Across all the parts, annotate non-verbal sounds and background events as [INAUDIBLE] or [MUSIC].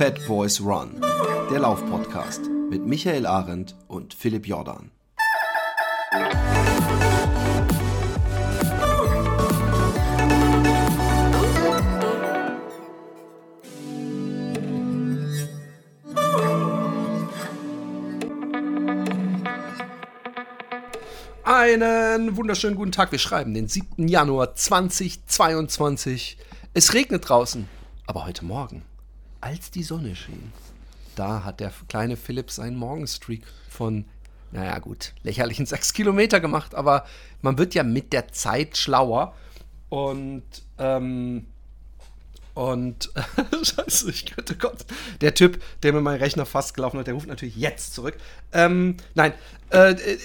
Fat Boys Run, der Laufpodcast mit Michael Arendt und Philipp Jordan. Einen wunderschönen guten Tag. Wir schreiben den 7. Januar 2022. Es regnet draußen, aber heute Morgen, als die Sonne schien, da hat der kleine Philipp seinen Morgenstreak von, naja gut, lächerlichen [LAUGHS] 6 Kilometer gemacht, aber man wird ja mit der Zeit schlauer. Und, ähm, und, [LAUGHS] scheiße, ich könnte Gott. Der Typ, der mir meinen Rechner fast gelaufen hat, der ruft natürlich jetzt zurück. Ähm, nein, äh, äh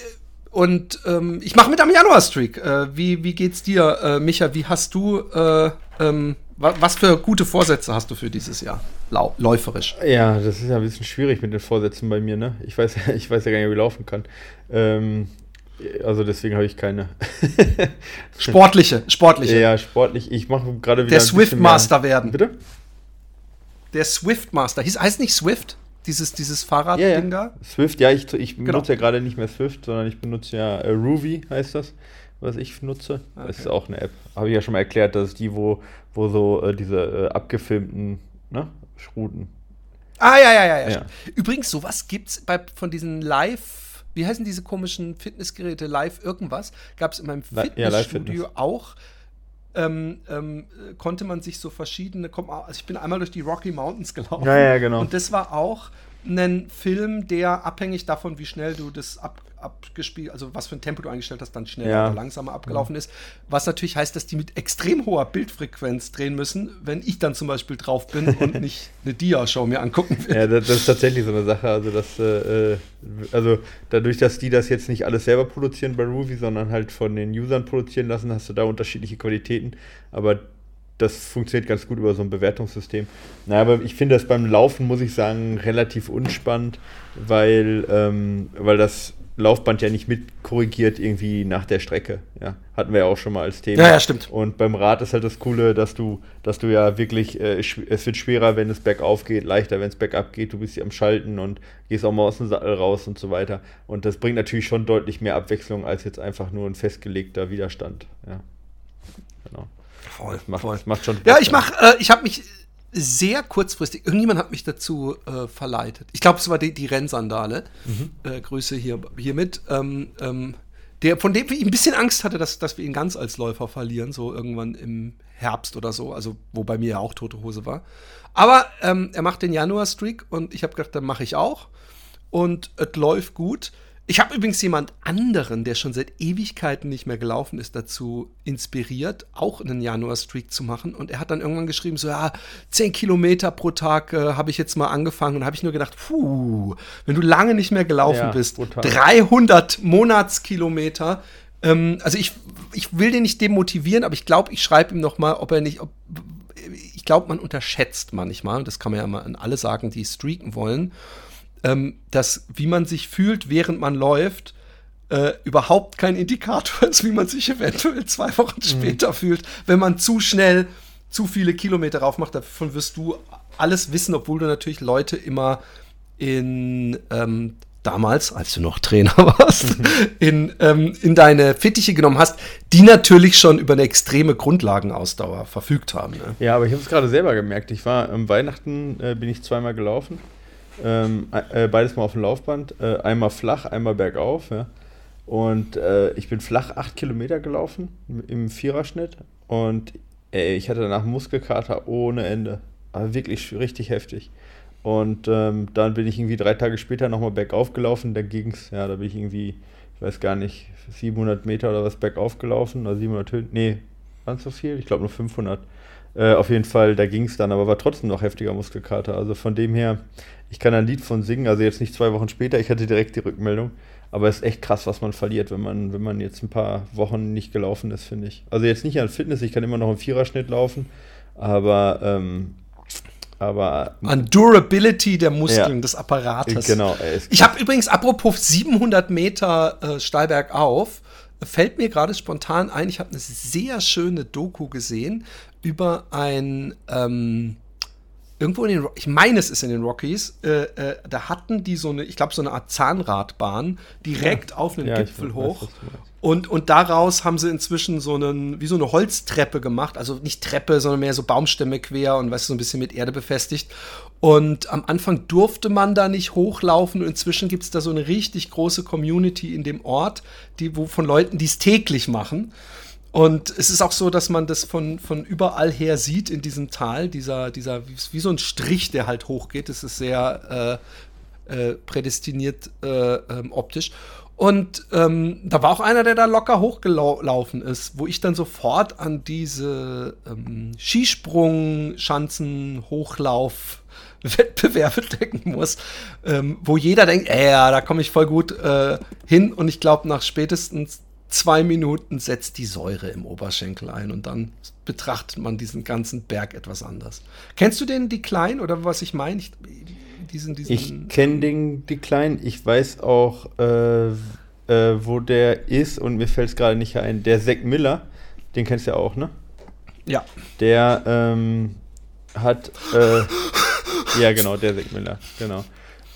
und ähm, ich mache mit am Januar-Streak. Äh, wie, wie geht's dir, äh, Micha? Wie hast du, äh, ähm, was für gute Vorsätze hast du für dieses Jahr? Läuferisch. Ja, das ist ja ein bisschen schwierig mit den Vorsätzen bei mir, ne? Ich weiß, [LAUGHS] ich weiß ja gar nicht, wie ich laufen kann. Ähm, also deswegen habe ich keine. [LAUGHS] sportliche, sportliche. Ja, sportlich. Ich mache gerade wieder. Der Swift Master werden. Bitte? Der Swift Master. heißt nicht Swift? Dieses, dieses Fahrradding ja, ja. da? Swift, ja, ich, ich genau. benutze ja gerade nicht mehr Swift, sondern ich benutze ja äh, Ruby, heißt das, was ich nutze. Okay. Das ist auch eine App. Habe ich ja schon mal erklärt, das ist die, wo, wo so äh, diese äh, abgefilmten ne, Schruten. Ah, ja, ja, ja, ja. ja. Übrigens, sowas gibt es von diesen Live, wie heißen diese komischen Fitnessgeräte, Live irgendwas, gab es in meinem Fitnessstudio ja, auch. Ähm, ähm, konnte man sich so verschiedene, also ich bin einmal durch die Rocky Mountains gelaufen. Ja, ja, genau. Und das war auch ein Film, der abhängig davon, wie schnell du das ab, abgespielt, also was für ein Tempo du eingestellt hast, dann schneller ja. oder langsamer abgelaufen ist. Was natürlich heißt, dass die mit extrem hoher Bildfrequenz drehen müssen, wenn ich dann zum Beispiel drauf bin und [LAUGHS] nicht eine Dia-Show mir angucken will. Ja, das, das, ist tatsächlich so eine Sache. Also, dass, äh, also dadurch, dass die das jetzt nicht alles selber produzieren bei Ruby, sondern halt von den Usern produzieren lassen, hast du da unterschiedliche Qualitäten. Aber das funktioniert ganz gut über so ein Bewertungssystem. Naja, aber ich finde das beim Laufen, muss ich sagen, relativ unspannend, weil, ähm, weil das Laufband ja nicht mitkorrigiert irgendwie nach der Strecke. Ja, hatten wir ja auch schon mal als Thema. Ja, ja, stimmt. Und beim Rad ist halt das Coole, dass du, dass du ja wirklich, äh, es wird schwerer, wenn es bergauf geht, leichter, wenn es bergab geht. Du bist ja am Schalten und gehst auch mal aus dem Sattel raus und so weiter. Und das bringt natürlich schon deutlich mehr Abwechslung als jetzt einfach nur ein festgelegter Widerstand. Ja, genau. Voll, macht, voll. Macht schon. Ja, ich mach, äh, ich habe mich sehr kurzfristig, irgendjemand hat mich dazu äh, verleitet. Ich glaube, es war die, die Rennsandale. Mhm. Äh, Grüße hier, hiermit. Ähm, ähm, der, von dem ich ein bisschen Angst hatte, dass, dass wir ihn ganz als Läufer verlieren, so irgendwann im Herbst oder so, also wo bei mir ja auch tote Hose war. Aber ähm, er macht den Januar-Streak und ich habe gedacht, dann mache ich auch. Und es läuft gut. Ich habe übrigens jemand anderen, der schon seit Ewigkeiten nicht mehr gelaufen ist, dazu inspiriert, auch einen Januar-Streak zu machen. Und er hat dann irgendwann geschrieben, so ja, 10 Kilometer pro Tag äh, habe ich jetzt mal angefangen. Und habe ich nur gedacht, puh, wenn du lange nicht mehr gelaufen ja, bist, brutal. 300 Monatskilometer. Ähm, also ich, ich will den nicht demotivieren, aber ich glaube, ich schreibe ihm noch mal, ob er nicht, ob, ich glaube, man unterschätzt manchmal, und das kann man ja mal an alle sagen, die streaken wollen ähm, dass wie man sich fühlt, während man läuft, äh, überhaupt kein Indikator [LAUGHS] ist, wie man sich eventuell zwei Wochen mhm. später fühlt, wenn man zu schnell zu viele Kilometer raufmacht. Davon wirst du alles wissen, obwohl du natürlich Leute immer in ähm, damals, als du noch Trainer [LAUGHS] warst, mhm. in, ähm, in deine Fittiche genommen hast, die natürlich schon über eine extreme Grundlagenausdauer verfügt haben. Ne? Ja, aber ich habe es gerade selber gemerkt. Ich war am Weihnachten, äh, bin ich zweimal gelaufen ähm, äh, beides mal auf dem Laufband. Äh, einmal flach, einmal bergauf. Ja. Und äh, ich bin flach 8 Kilometer gelaufen im Viererschnitt. Und ey, ich hatte danach Muskelkater ohne Ende. Aber wirklich richtig heftig. Und ähm, dann bin ich irgendwie drei Tage später nochmal bergauf gelaufen. Da ging es, ja, da bin ich irgendwie, ich weiß gar nicht, 700 Meter oder was bergauf gelaufen. Oder 700 Höhen. Nee, waren so viel? Ich glaube nur 500. Äh, auf jeden Fall, da ging es dann, aber war trotzdem noch heftiger Muskelkater. Also von dem her, ich kann ein Lied von singen, also jetzt nicht zwei Wochen später, ich hatte direkt die Rückmeldung. Aber es ist echt krass, was man verliert, wenn man, wenn man jetzt ein paar Wochen nicht gelaufen ist, finde ich. Also jetzt nicht an Fitness, ich kann immer noch im Viererschnitt laufen, aber, ähm, aber an Durability der Muskeln, ja, des Apparates. Genau. Ich habe übrigens, apropos 700 Meter äh, steil bergauf, fällt mir gerade spontan ein, ich habe eine sehr schöne Doku gesehen über ein, ähm, irgendwo in den, ich meine, es ist in den Rockies, äh, äh, da hatten die so eine, ich glaube, so eine Art Zahnradbahn direkt ja. auf einen ja, Gipfel hoch. Weiß, und, und daraus haben sie inzwischen so einen, wie so eine Holztreppe gemacht. Also nicht Treppe, sondern mehr so Baumstämme quer und du, so ein bisschen mit Erde befestigt. Und am Anfang durfte man da nicht hochlaufen. Und inzwischen gibt es da so eine richtig große Community in dem Ort, die, wo von Leuten, die es täglich machen. Und es ist auch so, dass man das von, von überall her sieht in diesem Tal, dieser, dieser, wie so ein Strich, der halt hochgeht. Das ist sehr äh, äh, prädestiniert äh, ähm, optisch. Und ähm, da war auch einer, der da locker hochgelaufen ist, wo ich dann sofort an diese ähm, Skisprung, Schanzen, Hochlauf, Wettbewerbe [LAUGHS] denken muss, ähm, wo jeder denkt, äh, ja, da komme ich voll gut äh, hin. Und ich glaube, nach spätestens zwei Minuten setzt die Säure im Oberschenkel ein und dann betrachtet man diesen ganzen Berg etwas anders. Kennst du den, die Kleinen oder was ich meine? Ich, diesen, diesen ich kenne den, die Kleinen. Ich weiß auch, äh, äh, wo der ist und mir fällt es gerade nicht ein. Der Zack Miller, den kennst du ja auch, ne? Ja. Der ähm, hat, äh, ja genau, der Zack Miller, genau.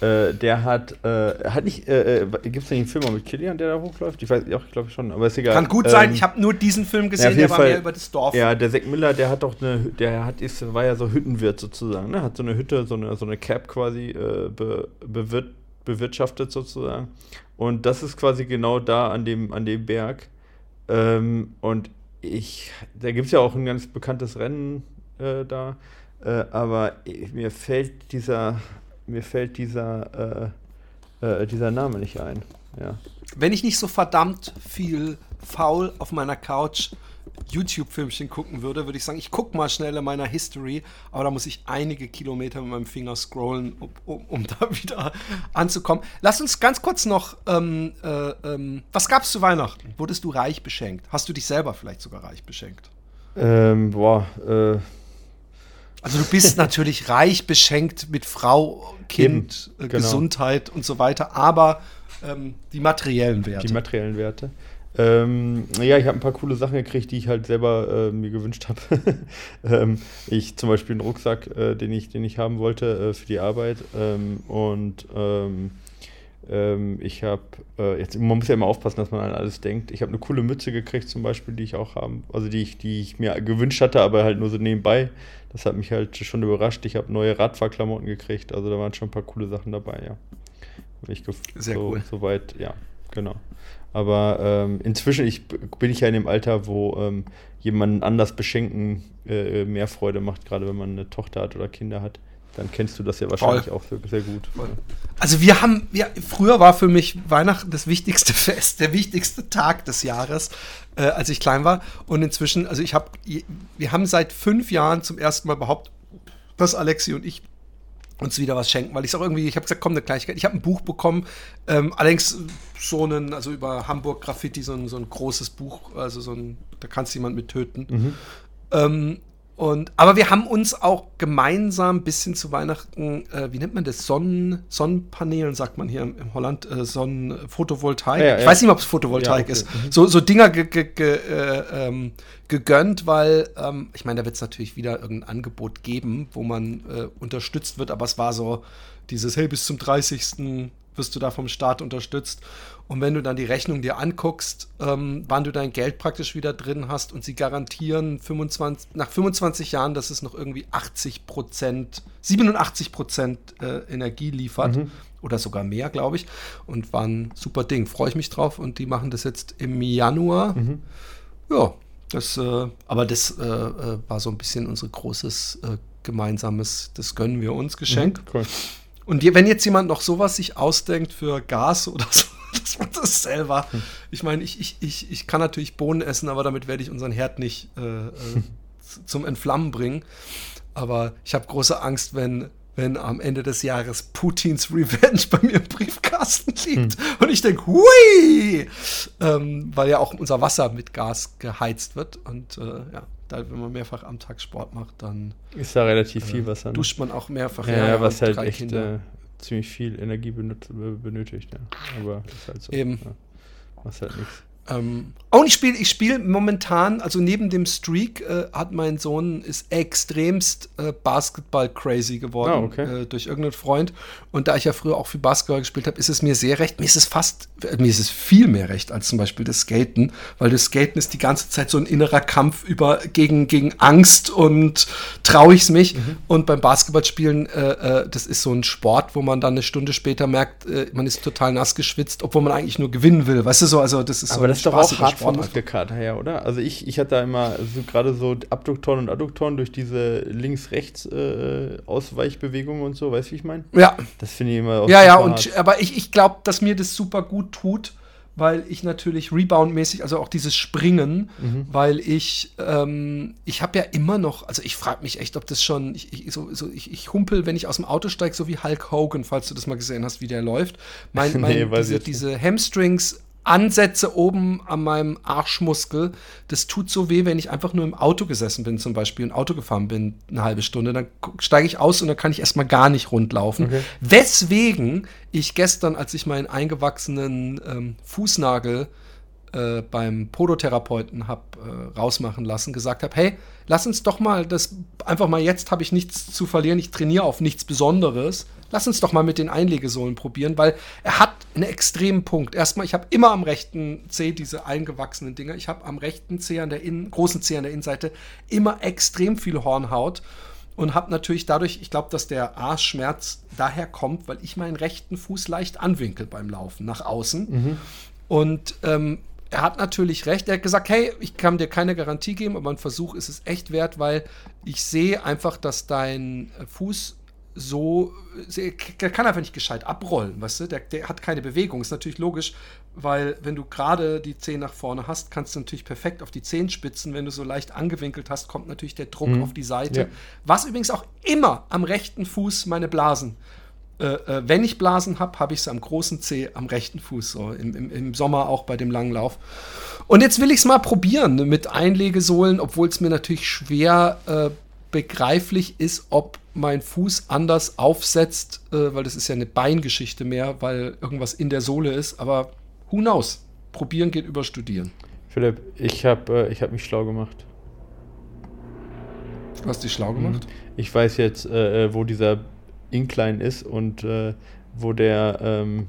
Äh, der hat, äh, hat nicht, äh, äh gibt es nicht einen Film mit Killian, der da hochläuft? Ich weiß, auch, ich glaube schon, aber ist egal. Kann gut ähm, sein, ich habe nur diesen Film gesehen, ja, der war Fall, mehr über das Dorf. Ja, der Zack Miller, der hat doch eine, der hat, ist, war ja so Hüttenwirt sozusagen, ne? Hat so eine Hütte, so eine, so eine Cap quasi äh, be, bewirt, bewirtschaftet sozusagen. Und das ist quasi genau da an dem, an dem Berg. Ähm, und ich, da gibt es ja auch ein ganz bekanntes Rennen äh, da. aber mir fällt dieser mir fällt dieser, äh, äh, dieser Name nicht ein. Ja. Wenn ich nicht so verdammt viel faul auf meiner Couch YouTube-Filmchen gucken würde, würde ich sagen, ich gucke mal schnell in meiner History, aber da muss ich einige Kilometer mit meinem Finger scrollen, um, um, um [LAUGHS] da wieder anzukommen. Lass uns ganz kurz noch, ähm, äh, ähm, was gab es zu Weihnachten? Wurdest du reich beschenkt? Hast du dich selber vielleicht sogar reich beschenkt? Ähm, boah, äh, also du bist [LAUGHS] natürlich reich beschenkt mit Frau, Kind, Eben, äh, genau. Gesundheit und so weiter, aber ähm, die materiellen Werte. Die materiellen Werte. Ähm, ja, ich habe ein paar coole Sachen gekriegt, die ich halt selber äh, mir gewünscht habe. [LAUGHS] ähm, ich zum Beispiel einen Rucksack, äh, den, ich, den ich haben wollte äh, für die Arbeit. Ähm, und ähm, ähm, ich habe, äh, jetzt, man muss ja immer aufpassen, dass man an alles denkt. Ich habe eine coole Mütze gekriegt zum Beispiel, die ich auch haben, also die ich, die ich mir gewünscht hatte, aber halt nur so nebenbei. Das hat mich halt schon überrascht. Ich habe neue Radfahrklamotten gekriegt, also da waren schon ein paar coole Sachen dabei, ja. Ich Sehr so, cool. Soweit, ja, genau. Aber ähm, inzwischen ich, bin ich ja in dem Alter, wo ähm, jemanden anders beschenken äh, mehr Freude macht, gerade wenn man eine Tochter hat oder Kinder hat dann kennst du das ja wahrscheinlich Voll. auch sehr, sehr gut. Voll. Also wir haben, ja, früher war für mich Weihnachten das wichtigste [LAUGHS] Fest, der wichtigste Tag des Jahres, äh, als ich klein war. Und inzwischen, also ich habe, wir haben seit fünf Jahren zum ersten Mal behauptet, dass Alexi und ich uns wieder was schenken, weil ich auch irgendwie, ich habe gesagt, komm, eine Kleinigkeit. Ich habe ein Buch bekommen, ähm, allerdings so einen, also über Hamburg Graffiti, so ein, so ein großes Buch, also so ein, da kannst du jemand mit töten. Mhm. Ähm, und, aber wir haben uns auch gemeinsam ein bisschen zu Weihnachten, äh, wie nennt man das? Sonnen, Sonnenpanelen, sagt man hier in Holland, äh, Sonnen, Photovoltaik. Ja, ich ja. weiß nicht, ob es Photovoltaik okay. ist. Mhm. So, so Dinger ge, ge, ge, äh, ähm, gegönnt, weil, ähm, ich meine, da wird es natürlich wieder irgendein Angebot geben, wo man äh, unterstützt wird, aber es war so dieses, hey, bis zum 30. wirst du da vom Staat unterstützt. Und wenn du dann die Rechnung dir anguckst, ähm, wann du dein Geld praktisch wieder drin hast und sie garantieren 25, nach 25 Jahren, dass es noch irgendwie 80 Prozent, 87 Prozent äh, Energie liefert mhm. oder sogar mehr, glaube ich. Und war ein super Ding. Freue ich mich drauf und die machen das jetzt im Januar. Mhm. Ja, das, äh, aber das äh, äh war so ein bisschen unser großes äh, gemeinsames, das gönnen wir uns Geschenk. Mhm, cool. Und wenn jetzt jemand noch sowas sich ausdenkt für Gas oder so, [LAUGHS] das macht das selber. Ich meine, ich, ich, ich, ich kann natürlich Bohnen essen, aber damit werde ich unseren Herd nicht äh, äh, zum Entflammen bringen. Aber ich habe große Angst, wenn, wenn am Ende des Jahres Putins Revenge bei mir im Briefkasten liegt. Hm. Und ich denke, hui! Ähm, weil ja auch unser Wasser mit Gas geheizt wird. Und äh, ja, da, wenn man mehrfach am Tag Sport macht, dann ist da relativ viel Wasser. Ne? Duscht man auch mehrfach. Ja, ja was halt echt äh, ziemlich viel Energie benötigt. Ja. Aber ist halt so. Eben. Ja. Was halt nichts. Ähm, und ich spiele ich spiel momentan, also neben dem Streak äh, hat mein Sohn ist extremst äh, Basketball-crazy geworden Ah, okay. äh, durch irgendeinen Freund. Und da ich ja früher auch viel Basketball gespielt habe, ist es mir sehr recht. Mir ist es fast, äh, mir ist es viel mehr recht als zum Beispiel das Skaten, weil das Skaten ist die ganze Zeit so ein innerer Kampf über gegen, gegen Angst und traue ich's mich. Mhm. Und beim Basketballspielen, äh, äh, das ist so ein Sport, wo man dann eine Stunde später merkt, man ist total nass geschwitzt, obwohl man eigentlich nur gewinnen will. Weißt du so, also das ist so Aber ein das ist doch auch hart vom. Muskelkater her, oder? Also ich, ich hatte da immer so gerade so Abduktoren und Adduktoren durch diese Links-Rechts-Ausweichbewegungen und so, weißt du, wie ich meine? Ja, Das finde ich immer auch ja, ja, und hart. aber ich, ich glaube, dass mir das super gut tut, weil ich natürlich Rebound-mäßig, also auch dieses Springen, Mhm. weil ich, ähm, ich habe ja immer noch, also ich frage mich echt, ob das schon, ich, ich, so, so, ich, ich humpel, wenn ich aus dem Auto steige, so wie Hulk Hogan, falls du das mal gesehen hast, wie der läuft. Mein, [LAUGHS] mein, Nee, diese, diese Hamstrings. Ansätze oben an meinem Arschmuskel, das tut so weh, wenn ich einfach nur im Auto gesessen bin, zum Beispiel, und Auto gefahren bin, eine halbe Stunde. Dann steige ich aus und dann kann ich erstmal gar nicht rundlaufen. Okay. Weswegen ich gestern, als ich meinen eingewachsenen ähm, Fußnagel äh, beim Podotherapeuten habe äh, rausmachen lassen, gesagt habe, hey, lass uns doch mal das einfach mal jetzt habe ich nichts zu verlieren, ich trainiere auf nichts Besonderes. Lass uns doch mal mit den Einlegesohlen probieren, weil er hat einen extremen Punkt. Erstmal, ich habe immer am rechten Zeh diese eingewachsenen Dinger. Ich habe am rechten Zeh an der Innen, großen Zeh an der Innenseite immer extrem viel Hornhaut und habe natürlich dadurch, ich glaube, dass der Arschschmerz daher kommt, weil ich meinen rechten Fuß leicht anwinkel beim Laufen nach außen. Und ähm, er hat natürlich recht. Er hat gesagt, hey, ich kann dir keine Garantie geben, aber ein Versuch ist es echt wert, weil ich sehe einfach, dass dein Fuß so, äh, der kann einfach nicht gescheit abrollen, weißt du? Der, der hat keine Bewegung. Ist natürlich logisch, weil wenn du gerade die Zehen nach vorne hast, kannst du natürlich perfekt auf die Zehenspitzen. Wenn du so leicht angewinkelt hast, kommt natürlich der Druck auf die Seite. Ja. Was übrigens auch immer am rechten Fuß meine Blasen äh, äh, wenn ich Blasen habe, habe ich sie am großen Zeh am rechten Fuß, so im, im, im Sommer auch bei dem langen Lauf. Und jetzt will ich es mal probieren ne, mit Einlegesohlen, obwohl es mir natürlich schwer äh, begreiflich ist, ob mein Fuß anders aufsetzt, äh, weil das ist ja eine Beingeschichte mehr, weil irgendwas in der Sohle ist. Aber who knows? Probieren geht über Studieren. Philipp, ich habe äh, ich hab mich schlau gemacht. Du hast dich schlau gemacht. Ich weiß jetzt, äh, äh, wo dieser Incline ist und äh, wo der, ähm,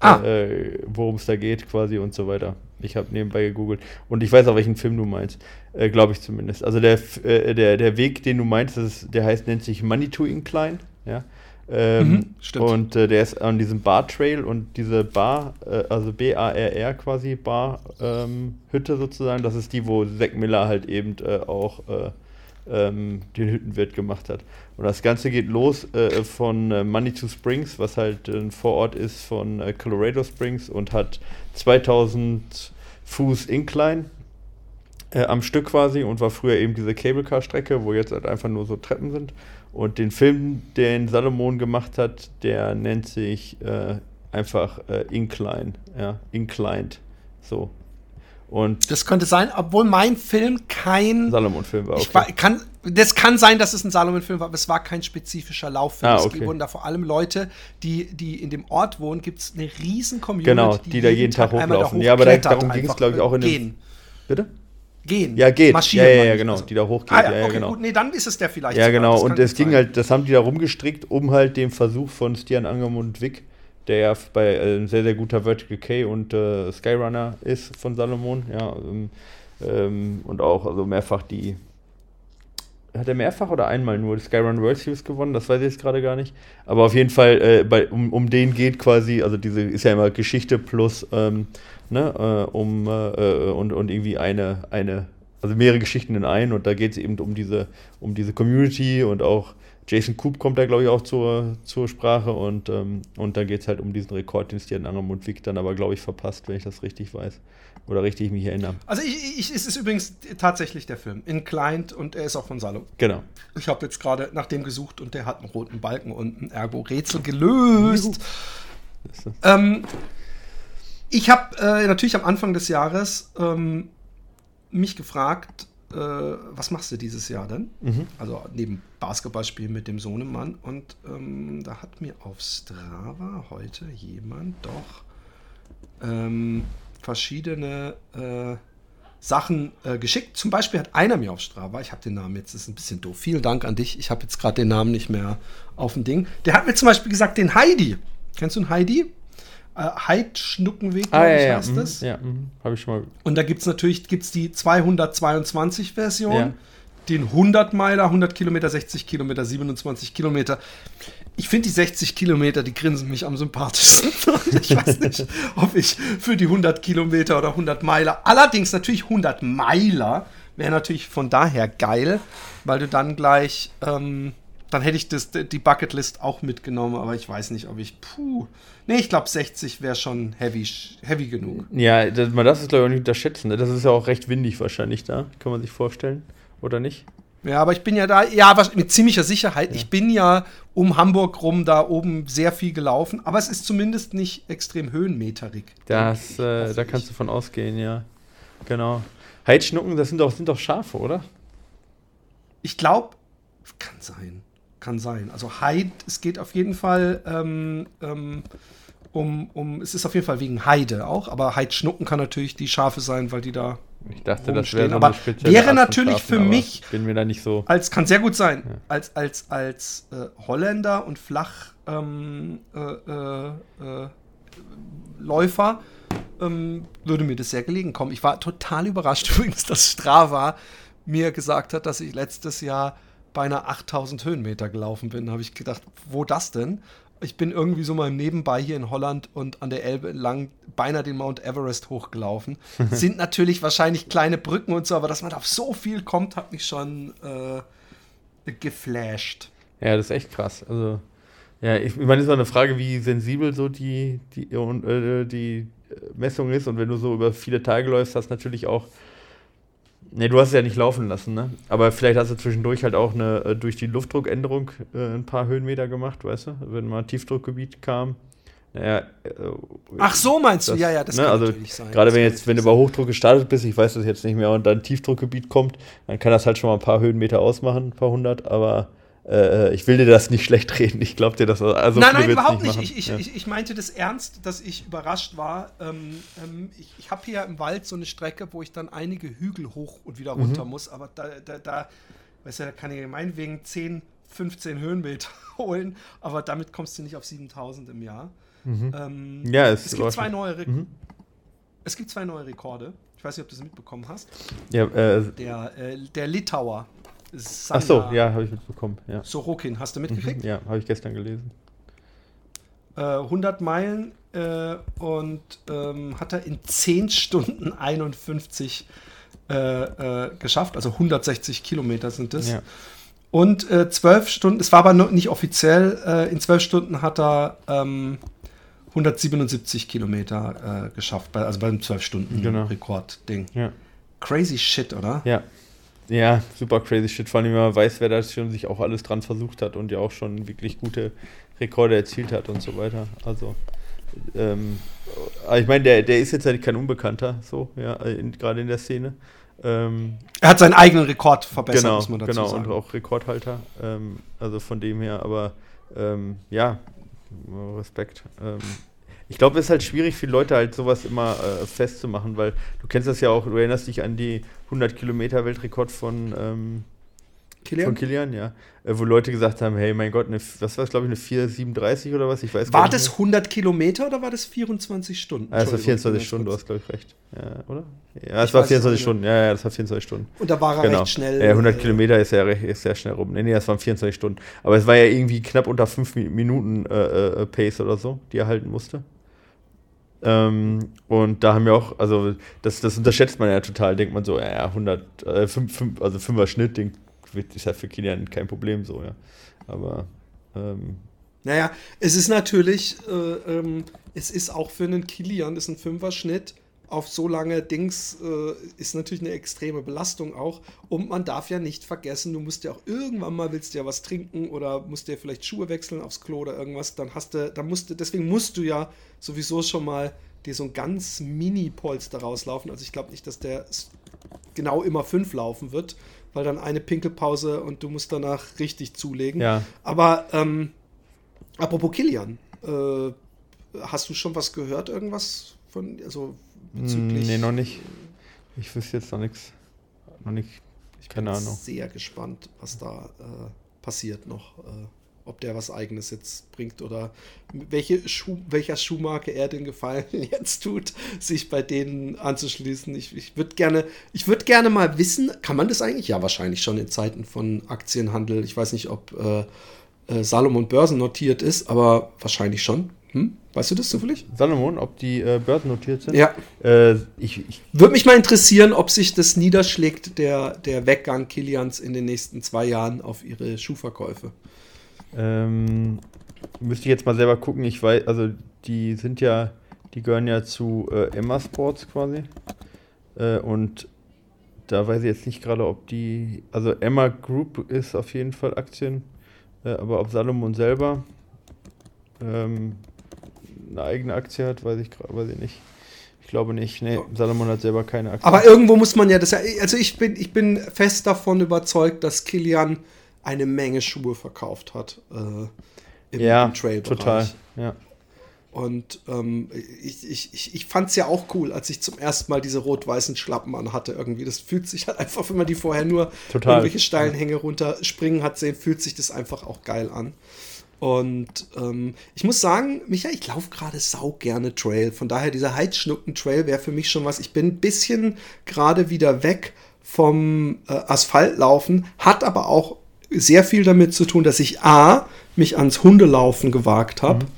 Ah. äh, worum es da geht quasi und so weiter. Ich habe nebenbei gegoogelt und ich weiß auch, welchen Film du meinst, äh, glaube ich zumindest. Also der, äh, der, der Weg, den du meinst, ist, der heißt, nennt sich Manitou Incline, ja. Ähm, Mhm, stimmt. Und äh, der ist an diesem Bar Trail und diese Bar, äh, also B-A-R-R quasi, Bar ähm, Hütte sozusagen, das ist die, wo Zack Miller halt eben äh, auch äh, ähm, den Hüttenwirt gemacht hat. Und das Ganze geht los äh, von äh, Manitou Springs, was halt ein Vorort ist von äh, Colorado Springs und hat 2000 Fuß Incline äh, am Stück quasi und war früher eben diese Cable Car Strecke, wo jetzt halt einfach nur so Treppen sind. Und den Film, den Salomon gemacht hat, der nennt sich äh, einfach äh, Incline, ja, Inclined, so. Und Das könnte sein, obwohl mein Film kein Salomon-Film war okay. war, kann, das kann sein, dass es ein Salomon-Film war, aber es war kein spezifischer Lauffilm. Ah, Es okay. wurden da vor allem Leute, die, die in dem Ort wohnen, gibt es eine riesen Community, Genau, die da jeden Tag einmal hochlaufen. Ja, aber da- darum ging's, einfach. glaub ich, auch in dem- Gehen. Bitte? Gehen. Ja, geht. Marschieren, Ja, ja, ja, genau, Also- die da hochgeht. Ah, ja, ja, okay, genau. gut. Nee, dann ist es der vielleicht. Ja, sogar. genau. Das Und es ging sein. halt, das haben die da rumgestrickt, um halt dem Versuch von Stian Angermund Wick, der ja bei äh, ein sehr, sehr guter Vertical K und äh, Skyrunner ist von Salomon, ja, ähm, ähm, und auch also mehrfach die. Hat er mehrfach oder einmal nur die Skyrun World Series gewonnen? Das weiß ich jetzt gerade gar nicht. Aber auf jeden Fall, äh, bei, um, um den geht quasi, also diese ist ja immer Geschichte plus, ähm, ne, äh, um, äh, äh, und, und irgendwie eine, eine, also mehrere Geschichten in einen und da geht es eben um diese, um diese Community und auch Jason Coop kommt da, glaube ich, auch zur, zur Sprache und, ähm, und da geht es halt um diesen Rekord, den Stian Angermund Wick dann aber, glaube ich, verpasst, wenn ich das richtig weiß. Oder richtig mich erinnere. Also ich, ich, es ist übrigens tatsächlich der Film. Inclined und er ist auch von Salomon. Genau. Ich habe jetzt gerade nach dem gesucht und der hat einen roten Balken unten. Ergo Rätsel gelöst. Ähm, ich habe äh, natürlich am Anfang des Jahres ähm, mich gefragt, äh, was machst du dieses Jahr denn? Mhm. Also neben Basketballspielen mit dem Sohnemann. Und ähm, da hat mir auf Strava heute jemand doch ähm, verschiedene äh, Sachen äh, geschickt. Zum Beispiel hat einer mir auf Strava, ich habe den Namen jetzt, das ist ein bisschen doof. Vielen Dank an dich. Ich habe jetzt gerade den Namen nicht mehr auf dem Ding. Der hat mir zum Beispiel gesagt, den Heidi. Kennst du einen Heidi? Äh, Heidschnuckenweg, Ah, ja, ich, ja, heißt mhm, das. ja, mhm, habe ich schon mal. Und da gibt es natürlich gibt's die 222-Version, Ja. den 100 Meiler, 100 Kilometer, 60 Kilometer, 27 Kilometer. Ich finde die 60 Kilometer, die grinsen mich am sympathischsten. [LAUGHS] ich weiß nicht, ob ich für die 100 Kilometer oder 100 Meiler, allerdings natürlich 100 Meiler, wäre natürlich von daher geil, weil du dann gleich, ähm, dann hätte ich das, die Bucketlist auch mitgenommen, aber ich weiß nicht, ob ich, puh, nee, ich glaube 60 wäre schon heavy, heavy genug. Ja, das, man darf es glaube ich auch nicht unterschätzen. Ne? Das ist ja auch recht windig wahrscheinlich da, kann man sich vorstellen. Oder nicht? Ja, aber ich bin ja da, ja, mit ziemlicher Sicherheit. Ich bin ja um Hamburg rum da oben sehr viel gelaufen, aber es ist zumindest nicht extrem höhenmeterig. Das, äh, Hoffe da ich. kannst du von ausgehen, ja. Genau. Heidschnucken, das sind doch, sind doch Schafe, oder? Ich glaube, kann sein, kann sein. Also Heid, es geht auf jeden Fall ähm, ähm, um, um, es ist auf jeden Fall wegen Heide auch, aber Heidschnucken kann natürlich die Schafe sein, weil die da Ich dachte, das wäre so aber wäre natürlich für mich- Bin mir da nicht so. als kann sehr gut sein. Ja. Als, als, als äh, Holländer und Flach ähm, äh, äh, äh, Läufer ähm, würde mir das sehr gelegen kommen. Ich war total überrascht [LAUGHS] übrigens, dass Strava mir gesagt hat, dass ich letztes Jahr beinahe 8000 Höhenmeter gelaufen bin. Habe ich gedacht, wo das denn? Ich bin irgendwie so mal nebenbei hier in Holland und an der Elbe entlang beinahe den Mount Everest hochgelaufen. [LAUGHS] Sind natürlich wahrscheinlich kleine Brücken und so, aber dass man auf so viel kommt, hat mich schon äh, geflasht. Ja, das ist echt krass. Also, ja, ich, ich meine, es ist mal eine Frage, wie sensibel so die, die, und, äh, die Messung ist. Und wenn du so über viele Tage läufst, hast du natürlich auch. Ne, du hast es ja nicht laufen lassen, ne? Aber vielleicht hast du zwischendurch halt auch eine äh, durch die Luftdruckänderung äh, ein paar Höhenmeter gemacht, weißt du? Wenn mal ein Tiefdruckgebiet kam. Naja, äh, Ach so meinst du? Das, ja, ja, das ne, kann also natürlich sein. Gerade wenn jetzt, wenn du bei Hochdruck gestartet bist, ich weiß das jetzt nicht mehr, und dann Tiefdruckgebiet kommt, dann kann das halt schon mal ein paar Höhenmeter ausmachen, ein paar hundert, aber äh, ich will dir das nicht schlecht reden. Ich glaube dir das, also nein, nein, überhaupt nicht. machen. Ich, ich, ja. ich, ich meinte das ernst, dass ich überrascht war. Ähm, ähm, ich ich habe hier im Wald so eine Strecke, wo ich dann einige Hügel hoch und wieder runter Mhm. muss, aber da, da, da, weißt du, da kann ich meinetwegen 10, 15 Höhenmeter holen, aber damit kommst du nicht auf 7000 im Jahr. Ähm, Mhm. Ja, es es gibt zwei neue, Mhm. es gibt zwei neue Rekorde. Ich weiß nicht, ob du das mitbekommen hast. ja, äh, Der, äh, der Litauer. Ach so, ja, habe ich mitbekommen. Ja, Sorokin, hast du mitgekriegt? ja habe ich gestern gelesen. äh, 100 Meilen äh, und ähm, hat er in 10 Stunden 51 äh, äh, geschafft. Also 160 Kilometer sind es. Ja. Und äh, 12 Stunden, es war aber noch nicht offiziell, äh, in 12 Stunden hat er ähm, 177 Kilometer äh, geschafft, bei, also beim 12-Stunden-Rekord-Ding. Ja. Crazy shit, oder? Ja. Ja, super crazy shit. Vor allem, wenn man weiß, wer da schon sich auch alles dran versucht hat und ja auch schon wirklich gute Rekorde erzielt hat und so weiter. Also, ähm, ich meine, der, der ist jetzt ja kein Unbekannter, so, ja, gerade in der Szene. Ähm, Er hat seinen eigenen Rekord verbessert, genau, muss man dazu genau, sagen. und auch Rekordhalter. Ähm, also von dem her, aber ähm, ja, Respekt. Ich glaube, es ist halt schwierig für Leute halt sowas immer äh, festzumachen, weil du kennst das ja auch, du erinnerst dich an die 100 Kilometer Weltrekord von, ähm, Kilian? von Kilian, ja, äh, wo Leute gesagt haben, hey, mein Gott, eine, was war es, glaube ich, eine 4,37 oder was? Ich weiß gar War das mehr. 100 Kilometer oder war das 24 Stunden? Ah, das war Entschuldigung, 24 ich bin Stunden, du hast, glaube ich, recht. Ja, oder? Ja, Ich es war weiß es 24 nicht. Stunden, ja, ja, das war 24 Stunden. Und da war er Genau. recht schnell. Ja, 100 äh, Kilometer ist ja recht, ist sehr schnell rum. Nee, nee, das waren 24 Stunden. Aber es war ja irgendwie knapp unter 5 Mi- Minuten äh, äh, Pace oder so, die er halten musste. Ähm, und da haben wir auch, also das, das unterschätzt man ja total, denkt man so, ja, ja 100, äh, 5, 5, also 5er Schnitt, den ist ja für Kilian kein Problem so, ja. Aber, ähm, Naja, es ist natürlich, äh, ähm, es ist auch für einen Kilian, ist ein Fünfer-Schnitt auf so lange Dings, äh, ist natürlich eine extreme Belastung auch. Und man darf ja nicht vergessen, du musst ja auch irgendwann mal, willst du ja was trinken oder musst dir vielleicht Schuhe wechseln aufs Klo oder irgendwas, dann hast du, dann musst du, deswegen musst du ja sowieso schon mal dir so ein ganz Mini-Polster rauslaufen. Also ich glaube nicht, dass der genau immer fünf laufen wird, weil dann eine Pinkelpause und du musst danach richtig zulegen. ja. Aber ähm, apropos Kilian, äh, hast du schon was gehört, irgendwas Von, also bezüglich. Nee, noch nicht. Ich wüsste jetzt noch nichts. Noch nicht. Ich Keine bin Ahnung. sehr gespannt, was da äh, passiert noch. Äh, ob der was Eigenes jetzt bringt oder welche Schuh, welcher Schuhmarke er den Gefallen [LAUGHS] jetzt tut, sich bei denen anzuschließen. Ich, ich würde gerne, ich gerne mal wissen, kann man das eigentlich? Ja, wahrscheinlich schon in Zeiten von Aktienhandel. Ich weiß nicht, ob äh, äh, Salomon börsennotiert ist, aber wahrscheinlich schon. Hm? Weißt du das zufällig? Salomon, ob die äh, börsennotiert sind? Ja. Äh, ich, ich Würde mich mal interessieren, ob sich das niederschlägt, der, der Weggang Kilians in den nächsten zwei Jahren auf ihre Schuhverkäufe. Ähm, müsste ich jetzt mal selber gucken. Ich weiß, also die sind ja, die gehören ja zu äh, Emma Sports quasi. Äh, und da weiß ich jetzt nicht gerade, ob die, also Emma Group ist auf jeden Fall Aktien, äh, aber ob Salomon selber ähm, eine eigene Aktie hat, weiß ich gerade, weiß ich nicht. Ich glaube nicht. Nee, Salomon hat selber keine Aktie. Aber irgendwo muss man ja das ja. Also ich bin, ich bin fest davon überzeugt, dass Kilian eine Menge Schuhe verkauft hat äh, im, ja, im Trail-Bereich. Total, ja. Und ähm, ich, ich, ich, ich fand es ja auch cool, als ich zum ersten Mal diese rot-weißen Schlappen anhatte. Irgendwie, das fühlt sich halt einfach, wenn man die vorher nur Total. irgendwelche steilen Hänge runterspringen hat sehen, fühlt sich das einfach auch geil an. Und ähm, ich muss sagen, Micha, ich laufe gerade sau gerne Trail. Von daher, dieser Heizschnucken-Trail wäre für mich schon was. Ich bin ein bisschen gerade wieder weg vom äh, Asphaltlaufen, hat aber auch sehr viel damit zu tun, dass ich A, mich ans Hundelaufen gewagt habe. Mhm.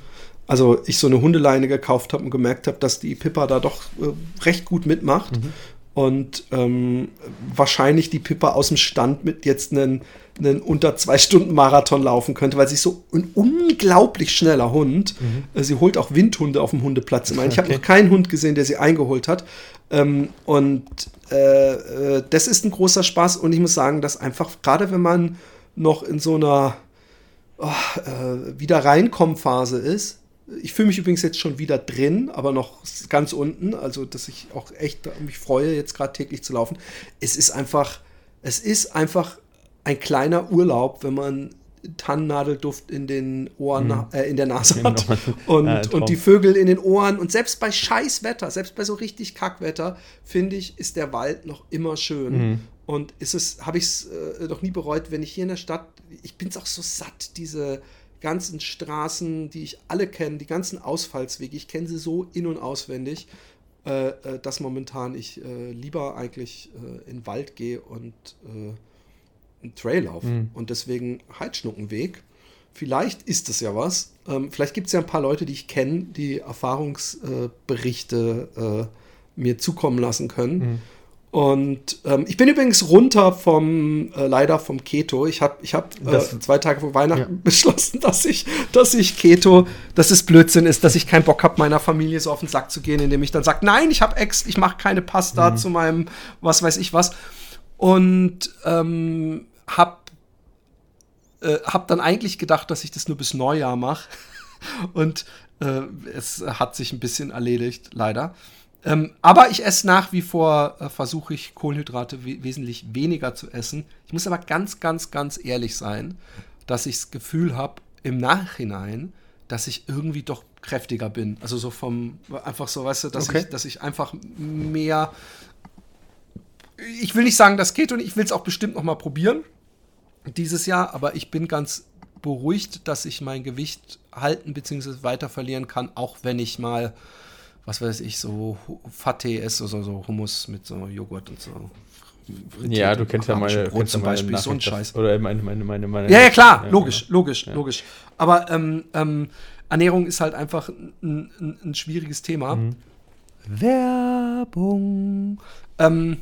Also ich so eine Hundeleine gekauft habe und gemerkt habe, dass die Pippa da doch äh, recht gut mitmacht. Mhm. Und ähm, wahrscheinlich die Pippa aus dem Stand mit jetzt einen, einen unter zwei Stunden Marathon laufen könnte, weil sie ist so ein unglaublich schneller Hund. Mhm. Äh, sie holt auch Windhunde auf dem Hundeplatz immer. Ich okay. habe noch keinen Hund gesehen, der sie eingeholt hat. Ähm, und äh, äh, das ist ein großer Spaß. Und ich muss sagen, dass einfach, gerade wenn man noch in so einer oh, äh, wieder reinkommen Phase ist. Ich fühle mich übrigens jetzt schon wieder drin, aber noch ganz unten, also dass ich auch echt mich freue, jetzt gerade täglich zu laufen. Es ist einfach, es ist einfach ein kleiner Urlaub, wenn man Tannennadelduft in den Ohren, mhm. äh, in der Nase hat [LAUGHS] und, ja, und die Vögel in den Ohren. Und selbst bei Scheißwetter, selbst bei so richtig Kackwetter, finde ich, ist der Wald noch immer schön. Mhm. Und ist es, habe ich es äh, noch nie bereut, wenn ich hier in der Stadt, ich bin es auch so satt, diese ganzen Straßen, die ich alle kenne, die ganzen Ausfallswege, ich kenne sie so in- und auswendig, äh, äh, dass momentan ich äh, lieber eigentlich äh, in den Wald gehe und äh, einen Trail laufe. Mhm. Und deswegen Heidschnuckenweg. Vielleicht ist es ja was. Ähm, vielleicht gibt es ja ein paar Leute, die ich kenne, die Erfahrungsberichte mir zukommen lassen können. Mhm und ähm, ich bin übrigens runter vom, äh, leider vom Keto. Ich habe ich hab, äh, zwei Tage vor Weihnachten ja. [LAUGHS] beschlossen, dass ich, dass ich Keto, dass es Blödsinn ist, dass ich keinen Bock habe, meiner Familie so auf den Sack zu gehen, indem ich dann sage, nein, ich habe Ex, ich mache keine Pasta mhm. zu meinem, was weiß ich was. Und ähm, habe äh, hab dann eigentlich gedacht, dass ich das nur bis Neujahr mache. [LAUGHS] Und äh, es hat sich ein bisschen erledigt, leider. Ähm, aber ich esse nach wie vor, äh, versuche ich Kohlenhydrate we wesentlich weniger zu essen. Ich muss aber ganz, ganz, ganz ehrlich sein, dass ich das Gefühl habe, im Nachhinein, dass ich irgendwie doch kräftiger bin. Also so vom, einfach so, weißt du, dass, okay. ich, dass ich einfach mehr. Ich will nicht sagen, das geht und ich will es auch bestimmt noch mal probieren dieses Jahr, aber ich bin ganz beruhigt, dass ich mein Gewicht halten bzw. weiter verlieren kann, auch wenn ich mal was weiß ich, so Fateh ist, also so Hummus mit so Joghurt und so. Ja, du kennst ja meine Brot zum Beispiel, so ein Scheiß. Oder meine, meine, meine, meine. Ja, ja, klar, ja, logisch, genau. logisch, ja. logisch. Aber ähm, ähm, Ernährung ist halt einfach ein, ein, ein schwieriges Thema. Mhm. Werbung. Ähm,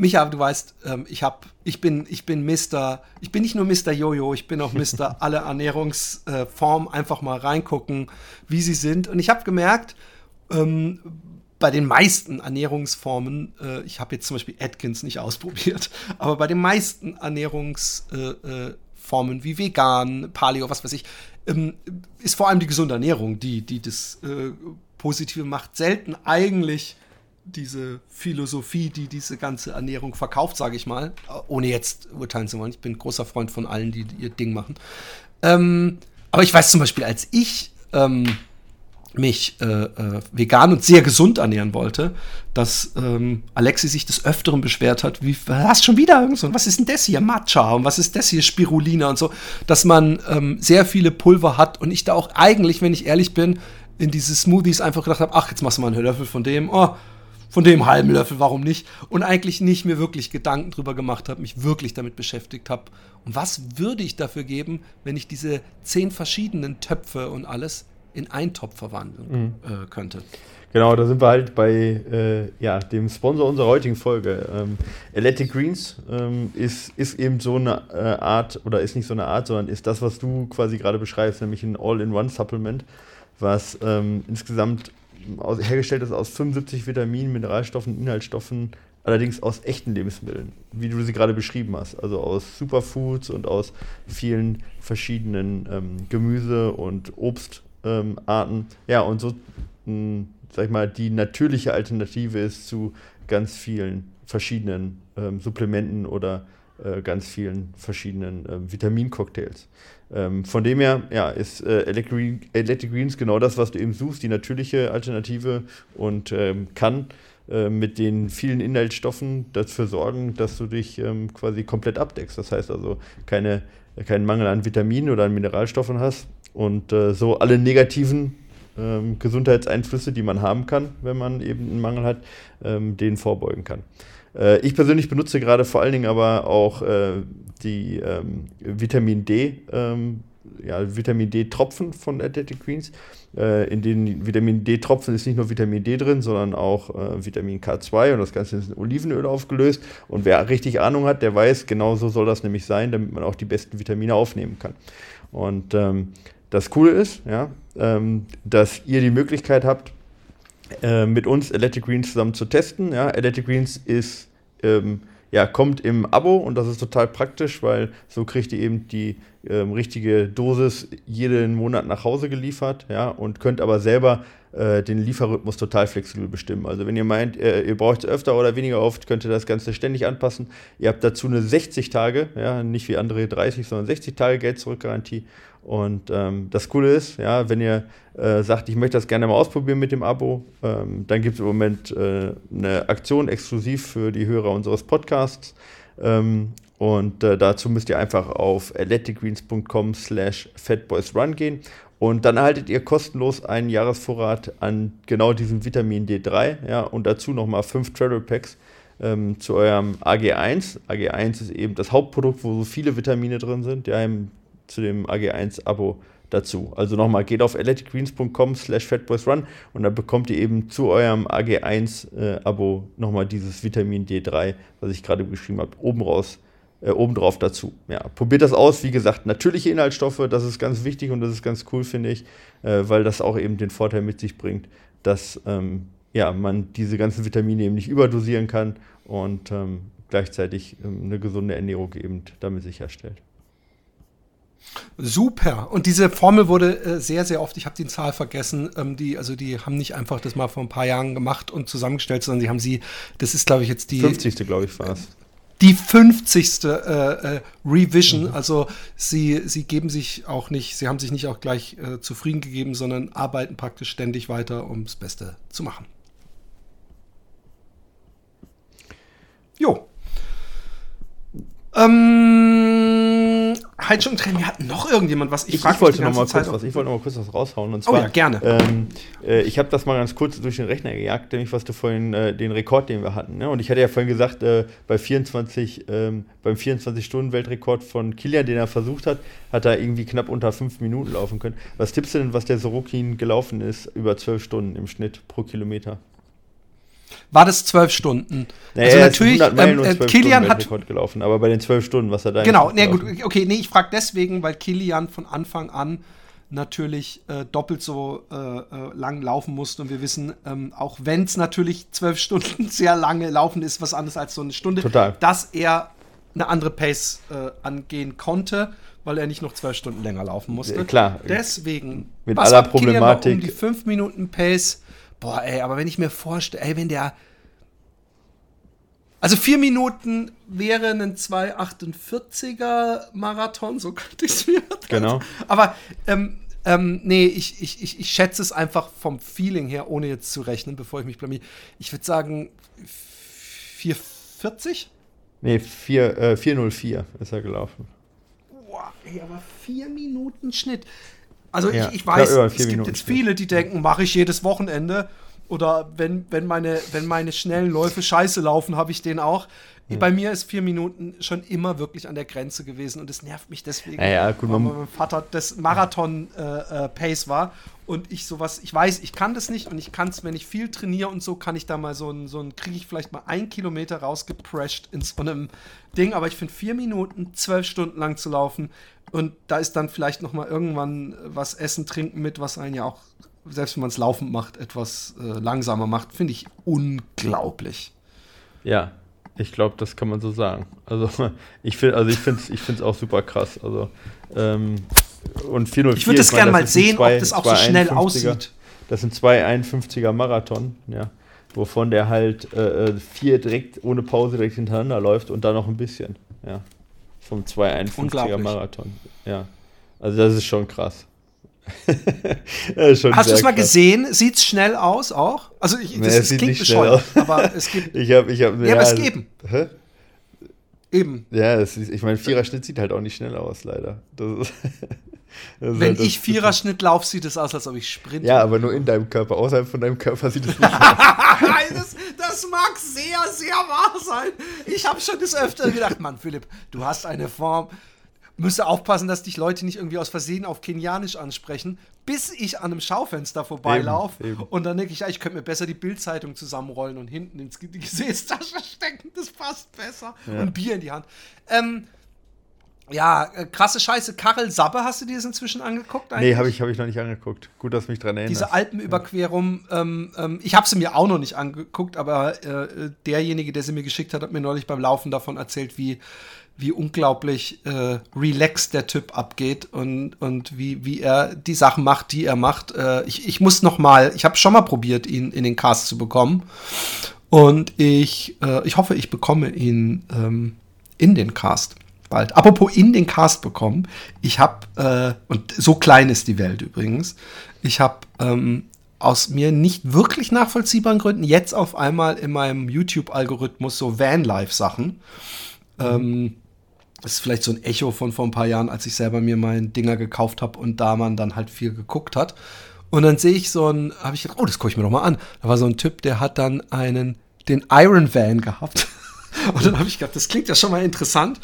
Micha, du weißt, ähm, ich hab, ich bin, ich bin Mister, ich bin nicht nur Mr. Jojo, ich bin auch Mister [LAUGHS] alle Ernährungsformen äh, einfach mal reingucken, wie sie sind. Und ich habe gemerkt, ähm, bei den meisten Ernährungsformen, äh, ich habe jetzt zum Beispiel Atkins nicht ausprobiert, [LAUGHS] aber bei den meisten Ernährungsformen äh, äh wie vegan, Paleo, was weiß ich, ähm, ist vor allem die gesunde Ernährung, die, die das äh, Positive macht. Selten eigentlich diese Philosophie, die diese ganze Ernährung verkauft, sage ich mal, ohne jetzt urteilen zu wollen. Ich bin großer Freund von allen, die ihr Ding machen. Ähm, aber ich weiß zum Beispiel, als ich ähm, mich äh, äh, vegan und sehr gesund ernähren wollte, dass ähm, Alexi sich des Öfteren beschwert hat, wie, hast schon wieder irgend so, was ist denn das hier, Matcha und was ist das hier, Spirulina und so, dass man ähm, sehr viele Pulver hat und ich da auch eigentlich, wenn ich ehrlich bin, in diese Smoothies einfach gedacht habe, ach, jetzt machst du mal einen Löffel von dem, oh, von dem halben Löffel, warum nicht? Und eigentlich nicht mir wirklich Gedanken drüber gemacht habe, mich wirklich damit beschäftigt habe. Und was würde ich dafür geben, wenn ich diese zehn verschiedenen Töpfe und alles in einen Topf verwandeln mhm. äh, könnte? Genau, da sind wir halt bei äh, ja, dem Sponsor unserer heutigen Folge. Ähm, Athletic Greens ähm, ist, ist eben so eine äh, Art, oder ist nicht so eine Art, sondern ist das, was du quasi gerade beschreibst, nämlich ein All-in-One-Supplement, was ähm, insgesamt aus, hergestellt ist aus 75 Vitaminen, Mineralstoffen, Inhaltsstoffen, allerdings aus echten Lebensmitteln, wie du sie gerade beschrieben hast. Also aus Superfoods und aus vielen verschiedenen ähm, Gemüse- und Obstarten. Ähm, ja, und so, mh, hm, sag ich mal, die natürliche Alternative ist zu ganz vielen verschiedenen ähm, Supplementen oder äh, ganz vielen verschiedenen äh, Vitamincocktails. Ähm, von dem her, ja, ist äh, Electric, Greens genau das, was du eben suchst, die natürliche Alternative und ähm, kann äh, mit den vielen Inhaltsstoffen dafür sorgen, dass du dich ähm, quasi komplett abdeckst. Das heißt also keine, keinen Mangel an Vitaminen oder an Mineralstoffen hast und äh, so alle negativen ähm, Gesundheitseinflüsse, die man haben kann, wenn man eben einen Mangel hat, ähm, denen vorbeugen kann. Äh, ich persönlich benutze gerade vor allen Dingen aber auch äh, die ähm, Vitamin D, ähm, ja, Vitamin D-Tropfen von Athletic Greens. Äh, in den Vitamin D-Tropfen ist nicht nur Vitamin D drin, sondern auch äh, Vitamin K2 und das Ganze ist in Olivenöl aufgelöst. Und wer richtig Ahnung hat, der weiß, genau so soll das nämlich sein, damit man auch die besten Vitamine aufnehmen kann. Und ähm, das Coole ist, ja, ähm, dass ihr die Möglichkeit habt, äh, mit uns Electric Greens zusammen zu testen. Ja, Athletic Greens ist, ähm, ja, kommt im Abo und das ist total praktisch, weil so kriegt ihr eben die ähm, richtige Dosis jeden Monat nach Hause geliefert, ja, und könnt aber selber äh, den Lieferrhythmus total flexibel bestimmen. Also wenn ihr meint, äh, ihr braucht es öfter oder weniger oft, könnt ihr das Ganze ständig anpassen. Ihr habt dazu eine 60 Tage, ja, nicht wie andere 30, sondern 60 Tage Geld-Zurück-Garantie und ähm, das Coole ist, ja, wenn ihr äh, sagt, ich möchte das gerne mal ausprobieren mit dem Abo, ähm, dann gibt es im Moment äh, eine Aktion exklusiv für die Hörer unseres Podcasts. Ähm, und äh, dazu müsst ihr einfach auf athleticgreens.com slash fatboysrun gehen und dann erhaltet ihr kostenlos einen Jahresvorrat an genau diesem Vitamin D3 ja, und dazu nochmal fünf Travel Packs ähm, zu eurem AG1. AG1 ist eben das Hauptprodukt, wo so viele Vitamine drin sind. Ja, im zu dem AG1-Abo dazu. Also nochmal, geht auf athleticgreens.com slash fatboysrun und dann bekommt ihr eben zu eurem AG1-Abo äh, nochmal dieses Vitamin D3, was ich gerade beschrieben habe, oben raus, äh, obendrauf dazu. Ja, probiert das aus. Wie gesagt, natürliche Inhaltsstoffe, das ist ganz wichtig und das ist ganz cool, finde ich, äh, weil das auch eben den Vorteil mit sich bringt, dass ähm, ja, man diese ganzen Vitamine eben nicht überdosieren kann und ähm, gleichzeitig ähm, eine gesunde Ernährung eben damit sicherstellt. Super. Und diese Formel wurde äh, sehr, sehr oft, ich habe die Zahl vergessen, ähm, die, also die haben nicht einfach das mal vor ein paar Jahren gemacht und zusammengestellt, sondern sie haben sie, das ist glaube ich jetzt die 50. glaube ich war es. Die 50. Äh, äh, Revision, mhm. also sie, sie geben sich auch nicht, sie haben sich nicht auch gleich äh, zufrieden gegeben, sondern arbeiten praktisch ständig weiter, um das Beste zu machen. Jo. Ähm, Heizung-Training hat noch irgendjemand was. Ich, ich, ich wollte noch mal kurz was. Ich wollte noch mal kurz was raushauen. Und zwar, oh ja, gerne. Ähm, äh, ich habe das mal ganz kurz durch den Rechner gejagt, nämlich was du vorhin äh, den Rekord, den wir hatten. Ne? Und ich hatte ja vorhin gesagt, äh, bei 24, ähm, beim 24-Stunden-Weltrekord von Kilian, den er versucht hat, hat er irgendwie knapp unter fünf Minuten laufen können. Was tippst du denn, was der Sorokin gelaufen ist über zwölf Stunden im Schnitt pro Kilometer? War das zwölf Stunden. Naja, also natürlich, ähm, äh, Kilian hat gelaufen, aber bei den zwölf Stunden, was er da Genau, nee, gut, okay, nee, ich frage deswegen, weil Kilian von Anfang an natürlich äh, doppelt so äh, äh, lang laufen musste und wir wissen, ähm, auch wenn es natürlich zwölf [LAUGHS] Stunden sehr lange laufen ist, was anderes als so eine Stunde, Total. dass er eine andere Pace äh, angehen konnte, weil er nicht noch zwölf Stunden länger laufen musste. klar. Deswegen mit aller Problematik um die fünf Minuten Pace Boah, ey, aber wenn ich mir vorstelle, ey, wenn der. Also vier Minuten wäre ein 2,48er Marathon, so könnte ich es mir. [LAUGHS] Genau. Aber ähm, Ähm, nee, ich, ich, ich, ich schätze es einfach vom Feeling her, ohne jetzt zu rechnen, bevor ich mich blamier. Ich würde sagen 440? Nee, 4, äh, 404 ist er gelaufen. Boah, ey, aber vier Minuten Schnitt. Also ja, ich, ich weiß, es gibt Minuten jetzt viele, die denken, mache ich jedes Wochenende. Oder wenn, wenn, meine, wenn meine schnellen Läufe scheiße laufen, habe ich den auch. Ja. Bei mir ist vier Minuten schon immer wirklich an der Grenze gewesen und es nervt mich deswegen, ja, ja, gut, weil mein Vater das Marathon-Pace äh, äh, war und ich sowas, ich weiß, ich kann das nicht und ich kann es, wenn ich viel trainiere und so, kann ich da mal so ein, so ein kriege ich vielleicht mal ein Kilometer rausgeprescht in so einem Ding, aber ich finde vier Minuten, zwölf Stunden lang zu laufen und da ist dann vielleicht noch mal irgendwann was essen, trinken mit, was einen ja auch, selbst wenn man es laufend macht, etwas äh, langsamer macht, finde ich unglaublich. Ja, ich glaube, das kann man so sagen. Also [LAUGHS] ich finde, also ich finde es ich auch super krass. Also ähm, und 404, Ich würde das gerne mal sehen, zwei, ob das auch so schnell aussieht. Das sind zwei 51er Marathon, ja, wovon der halt äh, äh, vier direkt ohne Pause direkt hintereinander läuft und dann noch ein bisschen, ja. Vom 251er Marathon, ja. Also das ist schon krass. [LAUGHS] Hast du es mal gesehen? Sieht es schnell aus auch? Also ich, das, nee, es klingt bescheuert, aber es gibt. ich habe, ich habe, ja, ja, aber es geben. Hä? Eben. Ja, ist, ich meine, Viererschnitt sieht halt auch nicht schnell aus, leider. [LAUGHS] Ist, Wenn halt ich Viererschnitt laufe, sieht es aus, als ob ich sprinte. Ja, aber nur in deinem Körper. Außerhalb von deinem Körper sieht es [LAUGHS] nicht aus. das, das mag sehr, sehr wahr sein. Ich habe schon des Öfteren gedacht, Mann, Philipp, du hast eine Form müsste aufpassen, dass dich Leute nicht irgendwie aus Versehen auf Kenianisch ansprechen, bis ich an einem Schaufenster vorbeilaufe. Und dann denke ich, ja, ich könnte mir besser die Bildzeitung zusammenrollen und hinten ins die Gesäßtasche [LAUGHS] stecken. Das passt besser. Ja. Und Bier in die Hand. Ähm, ja, äh, krasse Scheiße. Karel Sabbe, hast du dir das inzwischen angeguckt? Eigentlich? Nee, habe ich, hab ich noch nicht angeguckt. Gut, dass du mich dran erinnerst. Diese Alpenüberquerung, ja. ähm, ähm, ich habe sie mir auch noch nicht angeguckt, aber äh, derjenige, der sie mir geschickt hat, hat mir neulich beim Laufen davon erzählt, wie wie unglaublich äh, relaxed der Typ abgeht und, und wie, wie er die Sachen macht, die er macht. Äh, ich, ich muss noch mal, ich habe schon mal probiert, ihn in den Cast zu bekommen. Und ich, äh, ich hoffe, ich bekomme ihn ähm, in den Cast bald. Apropos in den Cast bekommen, ich habe, äh, und so klein ist die Welt übrigens, ich habe ähm, aus mir nicht wirklich nachvollziehbaren Gründen jetzt auf einmal in meinem YouTube-Algorithmus so Vanlife-Sachen. Mhm. Ähm, das ist vielleicht so ein Echo von vor ein paar Jahren, als ich selber mir meinen Dinger gekauft habe und da man dann halt viel geguckt hat. Und dann sehe ich so ein, habe ich gedacht, oh, das gucke ich mir doch mal an. Da war so ein Typ, der hat dann einen, den Iron Van gehabt. [LAUGHS] und dann habe ich gedacht, das klingt ja schon mal interessant.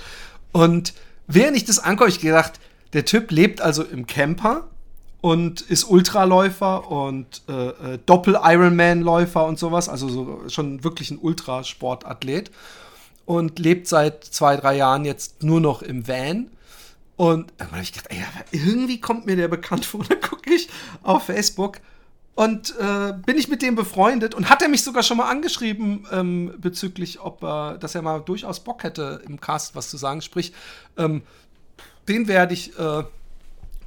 Und während ich das angucke, ich gedacht, der Typ lebt also im Camper und ist Ultraläufer und äh, äh, Doppel-Ironman-Läufer und sowas, also so schon wirklich ein Ultrasportathlet und lebt seit zwei, drei Jahren jetzt nur noch im Van. Und dann habe ich gedacht, ey, irgendwie kommt mir der bekannt vor. [LAUGHS] Dann gucke ich auf Facebook und äh, bin ich mit dem befreundet und hat er mich sogar schon mal angeschrieben ähm, bezüglich, ob er, dass er mal durchaus Bock hätte, im Cast was zu sagen. Sprich, ähm, den werde ich äh,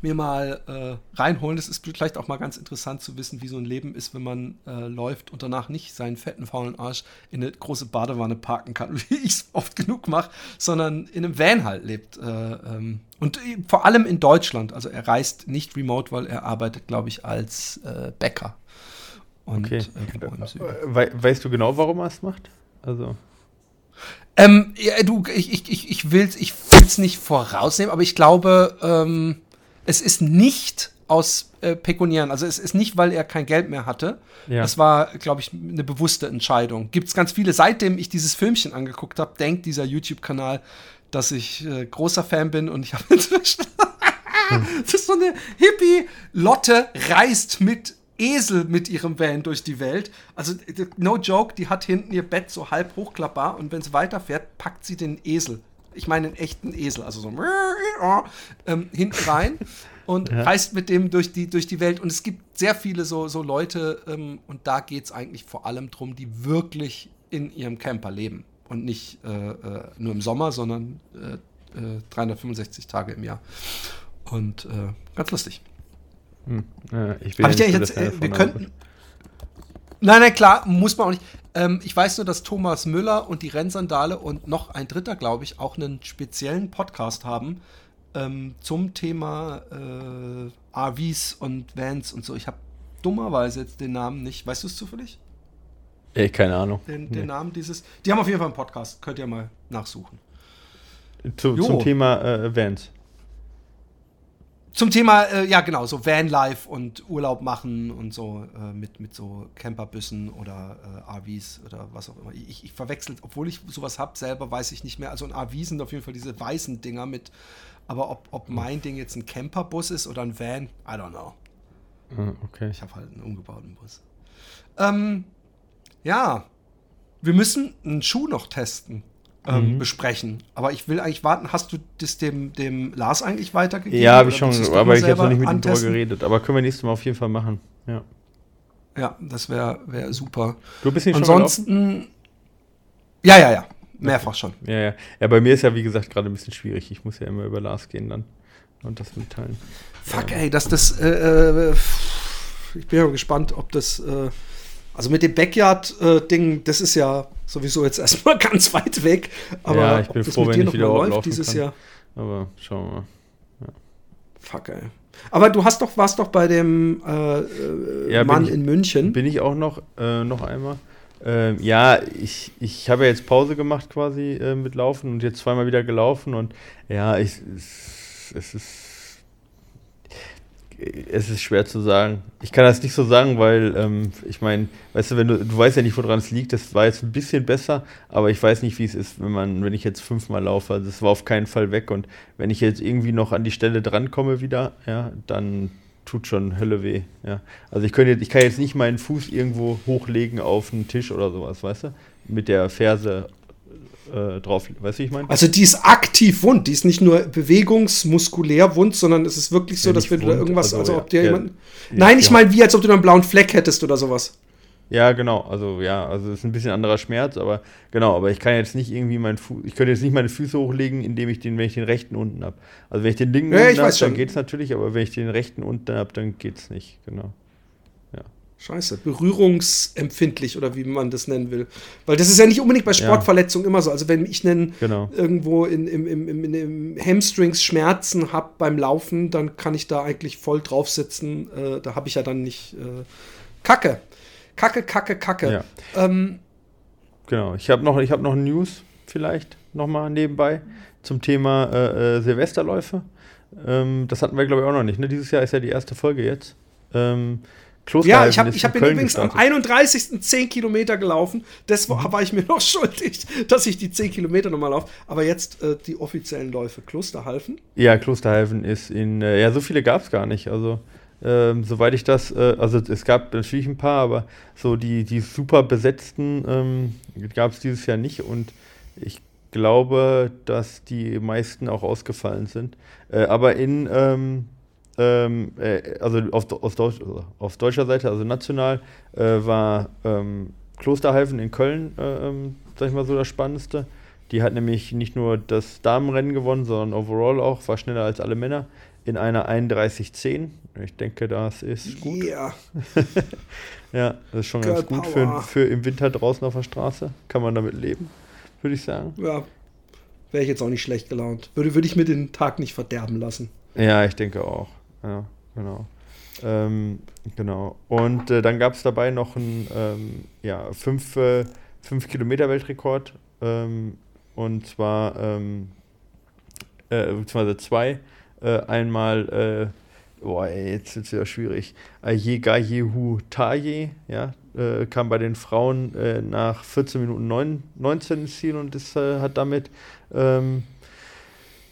mir mal äh, reinholen. Es ist vielleicht auch mal ganz interessant zu wissen, wie so ein Leben ist, wenn man äh, läuft und danach nicht seinen fetten, faulen Arsch in eine große Badewanne parken kann, [LAUGHS] wie ich es oft genug mache, sondern in einem Van halt lebt. Äh, ähm, und vor allem in Deutschland. Also er reist nicht remote, weil er arbeitet, glaube ich, als äh, Bäcker. Und, okay. Äh, We weißt du genau, warum er es macht? Also. Ähm, ja, du, ich, ich, ich, ich will es ich will's nicht vorausnehmen, aber ich glaube, ähm, es ist nicht aus äh, Pekunieren, also es ist nicht, weil er kein Geld mehr hatte. Ja. Das war, glaube ich, eine bewusste Entscheidung. Gibt es ganz viele, seitdem ich dieses Filmchen angeguckt habe, denkt dieser YouTube-Kanal, dass ich äh, großer Fan bin und ich habe [LAUGHS] inzwischen. das ist so eine Hippie-Lotte reist mit Esel mit ihrem Van durch die Welt. Also, no joke, die hat hinten ihr Bett so halb hochklappbar und wenn es weiterfährt, packt sie den Esel ich meine einen echten Esel, also so ähm, hinten rein und ja. reist mit dem durch die, durch die Welt. Und es gibt sehr viele so, so Leute, ähm, und da geht es eigentlich vor allem darum, die wirklich in ihrem Camper leben. Und nicht äh, äh, nur im Sommer, sondern äh, 365 äh, Tage im Jahr. Und äh, ganz lustig. Hm. Ja, ich bin Hab ich dir jetzt, wir könnten. Nein, nein, klar, muss man auch nicht. Ähm, ich weiß nur, dass Thomas Müller und die Rennsandale und noch ein dritter, glaube ich, auch einen speziellen Podcast haben, ähm, zum Thema äh, RVs und Vans und so. Ich habe dummerweise jetzt den Namen nicht. Weißt du es zufällig? Ey, keine Ahnung. Den, den nee. Namen dieses. Die haben auf jeden Fall einen Podcast. Könnt ihr mal nachsuchen. Zu, zum Thema äh, Vans. Zum Thema, äh, ja genau, so Vanlife und Urlaub machen und so äh, mit, mit so Camperbüssen oder äh, RVs oder was auch immer. Ich, ich verwechsel, obwohl ich sowas habe, selber weiß ich nicht mehr. Also ein RV sind auf jeden Fall diese weißen Dinger mit, aber ob, ob mein Ding jetzt ein Camperbus ist oder ein Van, I don't know. Ah, okay. Ich habe halt einen umgebauten Bus. Ähm, ja, wir müssen einen Schuh noch testen ähm, mhm. besprechen. Aber ich will eigentlich warten. Hast du das dem, dem Lars eigentlich weitergegeben? Ja, habe ich schon, aber ich habe noch nicht mit ihm drüber geredet. Aber können wir nächstes Mal auf jeden Fall machen. Ja, ja das wäre wär super. Du bist nicht Ansonsten, schon Ansonsten. Ja, ja, ja. Mehrfach schon. Ja, ja. Ja, bei mir ist ja, wie gesagt, gerade ein bisschen schwierig. Ich muss ja immer über Lars gehen dann und das mitteilen. Fuck, ja. ey, dass das. Äh, äh, ich bin ja gespannt, ob das. Äh, also mit dem Backyard-Ding, äh, das ist ja sowieso jetzt [LAUGHS] erstmal ganz weit weg. Aber ja, ich bin froh, wenn ich wieder läuft dieses kann. Jahr. Aber schauen wir mal. Ja. Fuck, ey. Aber du hast doch, warst doch bei dem äh, äh ja, Mann ich, in München. Bin ich auch noch, äh, noch einmal. Ähm, ja, ich, ich habe ja jetzt Pause gemacht quasi äh, mit Laufen und jetzt zweimal wieder gelaufen und ja, ich, es, es ist es ist schwer zu sagen. Ich kann das nicht so sagen, weil ähm, ich meine, weißt du, wenn du, du weißt ja nicht, woran es liegt. Das war jetzt ein bisschen besser, aber ich weiß nicht, wie es ist, wenn man, wenn ich jetzt fünfmal laufe. Also es war auf keinen Fall weg und wenn ich jetzt irgendwie noch an die Stelle drankomme wieder, ja, dann tut schon Hölle weh. Ja. Also ich könnte, ich kann jetzt nicht meinen Fuß irgendwo hochlegen auf einen Tisch oder sowas, weißt du, mit der Ferse äh, drauf. Weißt du, ich meine? Also die ist aktiv wund, die ist nicht nur bewegungsmuskulär wund, sondern es ist wirklich so, ja, dass wenn du da irgendwas, also, also ob dir ja, jemand. Nein, ich meine, wie als ob du einen blauen Fleck hättest oder sowas. Ja, genau. Also ja, also es ist ein bisschen anderer Schmerz, aber genau, aber ich kann jetzt nicht irgendwie meinen Fuß, ich könnte jetzt nicht meine Füße hochlegen, indem ich den, wenn ich den rechten unten habe. Also wenn ich den linken ja, unten habe, dann geht es natürlich, aber wenn ich den rechten unten habe, dann geht es nicht, genau. Scheiße, berührungsempfindlich oder wie man das nennen will. Weil das ist ja nicht unbedingt bei Sportverletzungen ja. immer so. Also wenn ich einen genau. irgendwo in, im, im, im, im Hamstrings Schmerzen habe beim Laufen, dann kann ich da eigentlich voll drauf sitzen. Äh, da habe ich ja dann nicht äh, Kacke. Kacke, Kacke, Kacke. Ja. Ähm, genau, ich habe noch, hab noch News vielleicht nochmal nebenbei zum Thema äh, äh, Silvesterläufe. Ähm, das hatten wir, glaube ich, auch noch nicht. Ne? Dieses Jahr ist ja die erste Folge jetzt. Ähm, ja, ich habe hab übrigens am 31. 10 Kilometer gelaufen. Das war, war, ich mir noch [LAUGHS] schuldig, dass ich die 10 Kilometer nochmal laufe. Aber jetzt äh, die offiziellen Läufe. Klosterhalfen? Ja, Klosterhalfen ist in. Äh, ja, so viele gab es gar nicht. Also, ähm, soweit ich das. Äh, also, es gab natürlich ein paar, aber so die, die super besetzten ähm, gab es dieses Jahr nicht. Und ich glaube, dass die meisten auch ausgefallen sind. Äh, aber in. Ähm, ähm, äh, also auf, auf, Deutsch, auf, deutscher Seite, also national, äh, war ähm, Klosterhalfen in Köln, äh, ähm, sag ich mal so, das Spannendste. Die hat nämlich nicht nur das Damenrennen gewonnen, sondern overall auch, war schneller als alle Männer in einer 31.10. Ich denke, das ist gut. Yeah. [LAUGHS] ja, das ist schon Girl ganz gut für, für im Winter draußen auf der Straße. Kann man damit leben, würde ich sagen. Ja, wäre ich jetzt auch nicht schlecht gelaunt. Würde, würde ich mir den Tag nicht verderben lassen. Ja, ich denke auch. Ja, genau. Ähm, genau. Und äh, dann gab es dabei noch einen ähm, ja, 5 äh. Ähm, und zwar, ähm, äh, beziehungsweise zwei. Äh, einmal, äh, boah, ey, jetzt wird es wieder schwierig. Ayegayehu Taye, ja, kam bei den Frauen nach 14 Minuten 9, 19 ins Ziel und ist, hat damit ähm,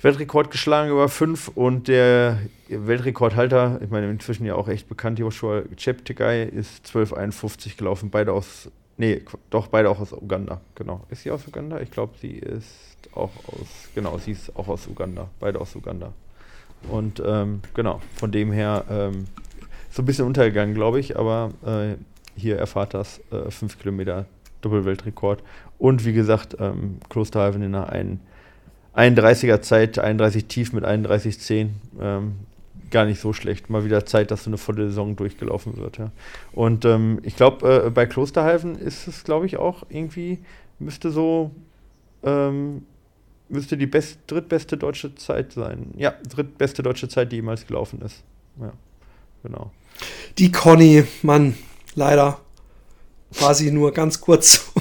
Weltrekord geschlagen über fünf und der Weltrekordhalter, ich meine inzwischen ja auch echt bekannt, Joshua Cheptegei, ist 12,51 gelaufen, beide aus, nee, doch, beide auch aus Uganda, genau. Ist sie aus Uganda? Ich glaube, sie ist auch aus, genau, sie ist auch aus Uganda, beide aus Uganda. Und ähm, genau, von dem her ähm, so ein bisschen untergegangen, glaube ich, aber äh, hier erfahrt das äh, 5 Kilometer Doppelweltrekord. Und wie gesagt, ähm, Klosterhalfen in einer 31er Zeit, 31 tief mit 31,10. Ähm, gar nicht so schlecht. Mal wieder Zeit, dass so eine volle Saison durchgelaufen wird. Ja. Und ähm, ich glaube, äh, bei Klosterhalfen ist es, glaube ich, auch irgendwie, müsste so ähm, müsste die best, drittbeste deutsche Zeit sein. Ja, drittbeste deutsche Zeit, die jemals gelaufen ist. Ja, genau. Die Conny, Mann, leider sie nur ganz kurz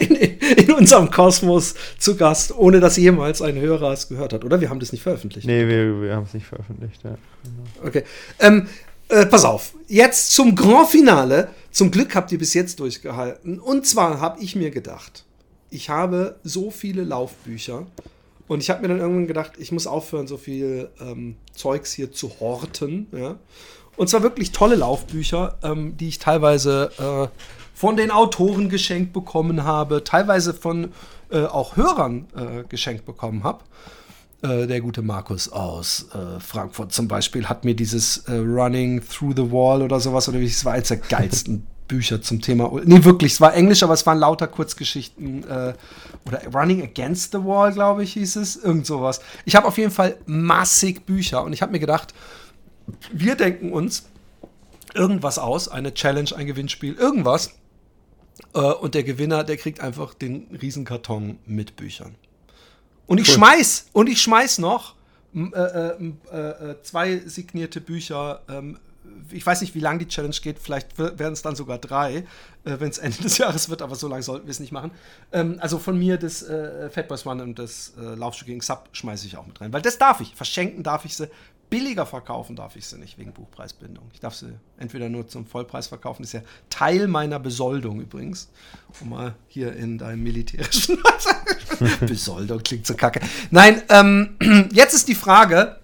in, in, unserem Kosmos zu Gast, ohne dass jemals ein Hörer es gehört hat. Oder wir haben das nicht veröffentlicht. Nee, wir, wir haben es nicht veröffentlicht, ja. Genau. Okay. Ähm, äh, pass auf, jetzt zum Grand Finale. Zum Glück habt ihr bis jetzt durchgehalten. Und zwar habe ich mir gedacht, ich habe so viele Laufbücher und ich habe mir dann irgendwann gedacht, ich muss aufhören, so viel ähm, Zeugs hier zu horten. Ja? Und zwar wirklich tolle Laufbücher, ähm, die ich teilweise äh, von den Autoren geschenkt bekommen habe, teilweise von äh, auch Hörern äh, geschenkt bekommen habe. Äh, der gute Markus aus äh, Frankfurt zum Beispiel hat mir dieses äh, Running Through the Wall oder sowas, oder wie es war, eins der geilsten [LAUGHS] Bücher zum Thema. Nee, wirklich, es war Englisch, aber es waren lauter Kurzgeschichten. Äh, oder Running Against the Wall, glaube ich, hieß es. Irgend sowas. Ich habe auf jeden Fall massig Bücher und ich habe mir gedacht, wir denken uns irgendwas aus, eine Challenge, ein Gewinnspiel, irgendwas. Äh, und der Gewinner, der kriegt einfach den Riesenkarton mit Büchern. Und ich cool. schmeiß, und ich schmeiß noch äh, äh, äh, zwei signierte Bücher ähm, ich weiß nicht, wie lange die Challenge geht, vielleicht werden es dann sogar drei, äh, wenn es [LAUGHS] Ende des Jahres wird, aber so lange sollten wir es nicht machen. Ähm, also von mir das äh, Fatboys One und das äh, Laufstück gegen Sub schmeiße ich auch mit rein, weil das darf ich. Verschenken darf ich sie, billiger verkaufen darf ich sie nicht wegen Buchpreisbindung. Ich darf sie entweder nur zum Vollpreis verkaufen, das ist ja Teil meiner Besoldung übrigens. Um mal hier in deinem militärischen [LAUGHS] Besoldung klingt so kacke. Nein, ähm, [CLEARS THROAT] jetzt ist die Frage,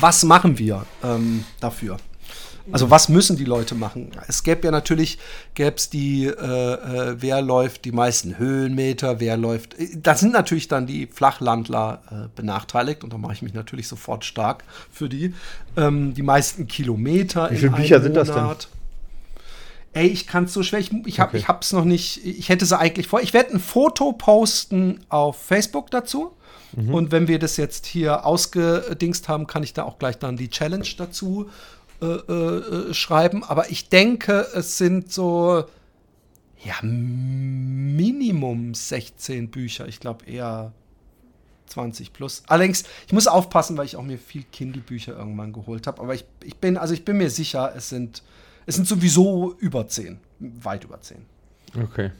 was machen wir ähm, dafür? Also was müssen die Leute machen? Es gäbe ja natürlich, gäbe es die, äh, äh, wer läuft die meisten Höhenmeter, wer läuft, da sind natürlich dann die Flachlandler äh, benachteiligt und da mache ich mich natürlich sofort stark für die. Ähm, die meisten Kilometer. Wie viele Bücher sind das denn? Ey, ich kann es so schwer. Ich, ich habe okay. es noch nicht. Ich hätte sie eigentlich vor. Ich werde ein Foto posten auf Facebook dazu. Mhm. Und wenn wir das jetzt hier ausgedingst haben, kann ich da auch gleich dann die Challenge dazu äh, äh, schreiben. Aber ich denke, es sind so ja, Minimum 16 Bücher. Ich glaube eher 20 plus. Allerdings, ich muss aufpassen, weil ich auch mir viel Kindle-Bücher irgendwann geholt habe. Aber ich, ich bin, also ich bin mir sicher, es sind, es sind sowieso über 10. Weit über 10. Okay.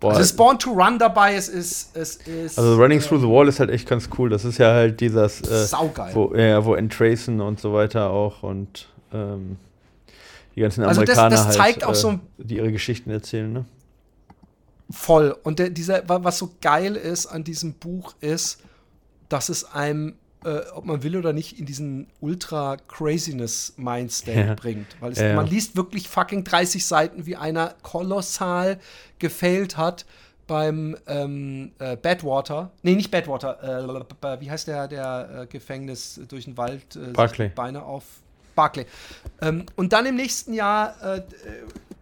Boah. Also es ist Born to Run dabei, es ist, es ist. Also Running äh, Through the Wall ist halt echt ganz cool. Das ist ja halt dieses. Äh, saugeil. Wo, ja, wo Entracen und so weiter auch und ähm, die ganzen Amerikaner also das, das zeigt halt, auch so, äh, die ihre Geschichten erzählen, ne? Voll. Und der, dieser, was so geil ist an diesem Buch ist, dass es einem äh, ob man will oder nicht, in diesen Ultra-Craziness-Mindstate ja. bringt. Weil es, ja, ja. man liest wirklich fucking 30 Seiten, wie einer kolossal gefailt hat beim ähm, äh, Badwater. Nee, nicht Badwater. Äh, wie heißt der, der äh, Gefängnis durch den Wald? Äh, Barclay. Beine auf. Barclay. Ähm, und dann im nächsten Jahr äh,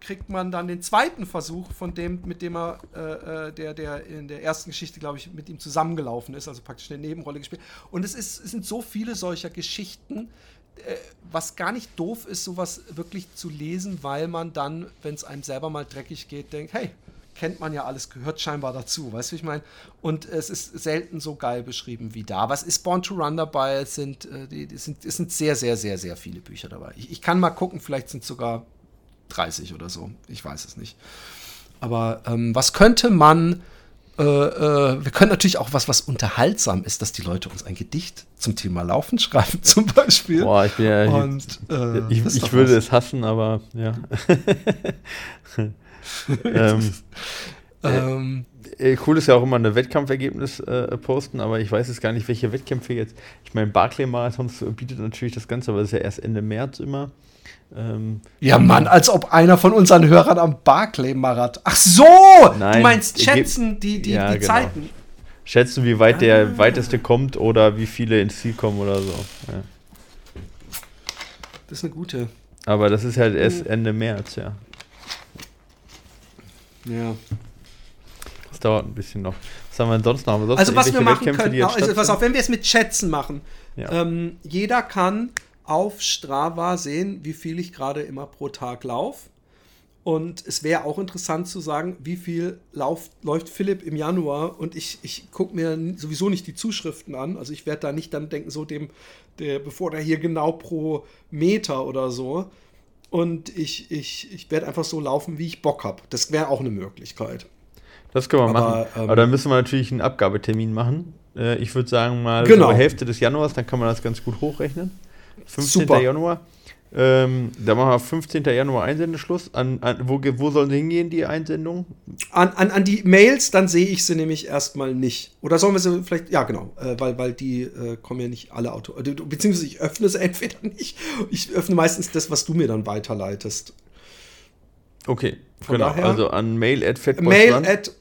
kriegt man dann den zweiten Versuch von dem, mit dem er, äh, äh, der, der in der ersten Geschichte, glaube ich, mit ihm zusammengelaufen ist, also praktisch eine Nebenrolle gespielt. Und es, ist, es sind so viele solcher Geschichten, äh, was gar nicht doof ist, sowas wirklich zu lesen, weil man dann, wenn es einem selber mal dreckig geht, denkt, hey, kennt man ja alles, gehört scheinbar dazu, weißt du, wie ich meine? Und es ist selten so geil beschrieben wie da. Was ist Born to Run dabei? Es sind, äh, die, die sind, es sind sehr, sehr, sehr, sehr viele Bücher dabei. Ich, ich kann mal gucken, vielleicht sind sogar 30 oder so. Ich weiß es nicht. Aber ähm, was könnte man. Äh, äh, wir können natürlich auch was, was unterhaltsam ist, dass die Leute uns ein Gedicht zum Thema Laufen schreiben, [LAUGHS] zum Beispiel. Boah, ich bin ja. Und, äh, ich, ich würde was. es hassen, aber ja. [LAUGHS] ähm, ähm, äh, cool ist ja auch immer ein Wettkampfergebnis äh, posten, aber ich weiß jetzt gar nicht, welche Wettkämpfe jetzt. Ich meine, Barclay-Marathons bietet natürlich das Ganze, aber es ist ja erst Ende März immer. Ähm, ja, Mann, als ob einer von unseren Hörern am Barclay-Marathon. Ach so! Nein, du meinst schätzen die, die, ja, die genau. Zeiten. Schätzen, wie weit ah. der weiteste kommt oder wie viele ins Ziel kommen oder so. Ja. Das ist eine gute. Aber das ist halt erst Ende März, ja. Ja. Das dauert ein bisschen noch. Was haben wir denn sonst noch? Sonst also was wir machen können, also, pass auf, wenn wir es mit Schätzen machen. Ja. Ähm, jeder kann auf Strava sehen, wie viel ich gerade immer pro Tag laufe. Und es wäre auch interessant zu sagen, wie viel lauf, läuft Philipp im Januar. Und ich, ich gucke mir sowieso nicht die Zuschriften an. Also ich werde da nicht dann denken, so dem, der, bevor der hier genau pro Meter oder so. Und ich, ich, ich werde einfach so laufen, wie ich Bock habe. Das wäre auch eine Möglichkeit. Das können wir Aber, machen. Ähm, Aber dann müssen wir natürlich einen Abgabetermin machen. Äh, ich würde sagen mal genau. so Hälfte des Januars, dann kann man das ganz gut hochrechnen. 15. Super. Januar. Ähm, da machen wir 15. Januar Einsendeschluss. An, an, wo, wo sollen sie hingehen, die Einsendungen? An, an, an die Mails, dann sehe ich sie nämlich erstmal nicht. Oder sollen wir sie vielleicht, ja genau, äh, weil, weil die äh, kommen ja nicht alle Auto. Äh, beziehungsweise ich öffne sie [LAUGHS] entweder nicht. Ich öffne meistens das, was du mir dann weiterleitest. Okay, Von genau. Daher, also an mail at Mail at,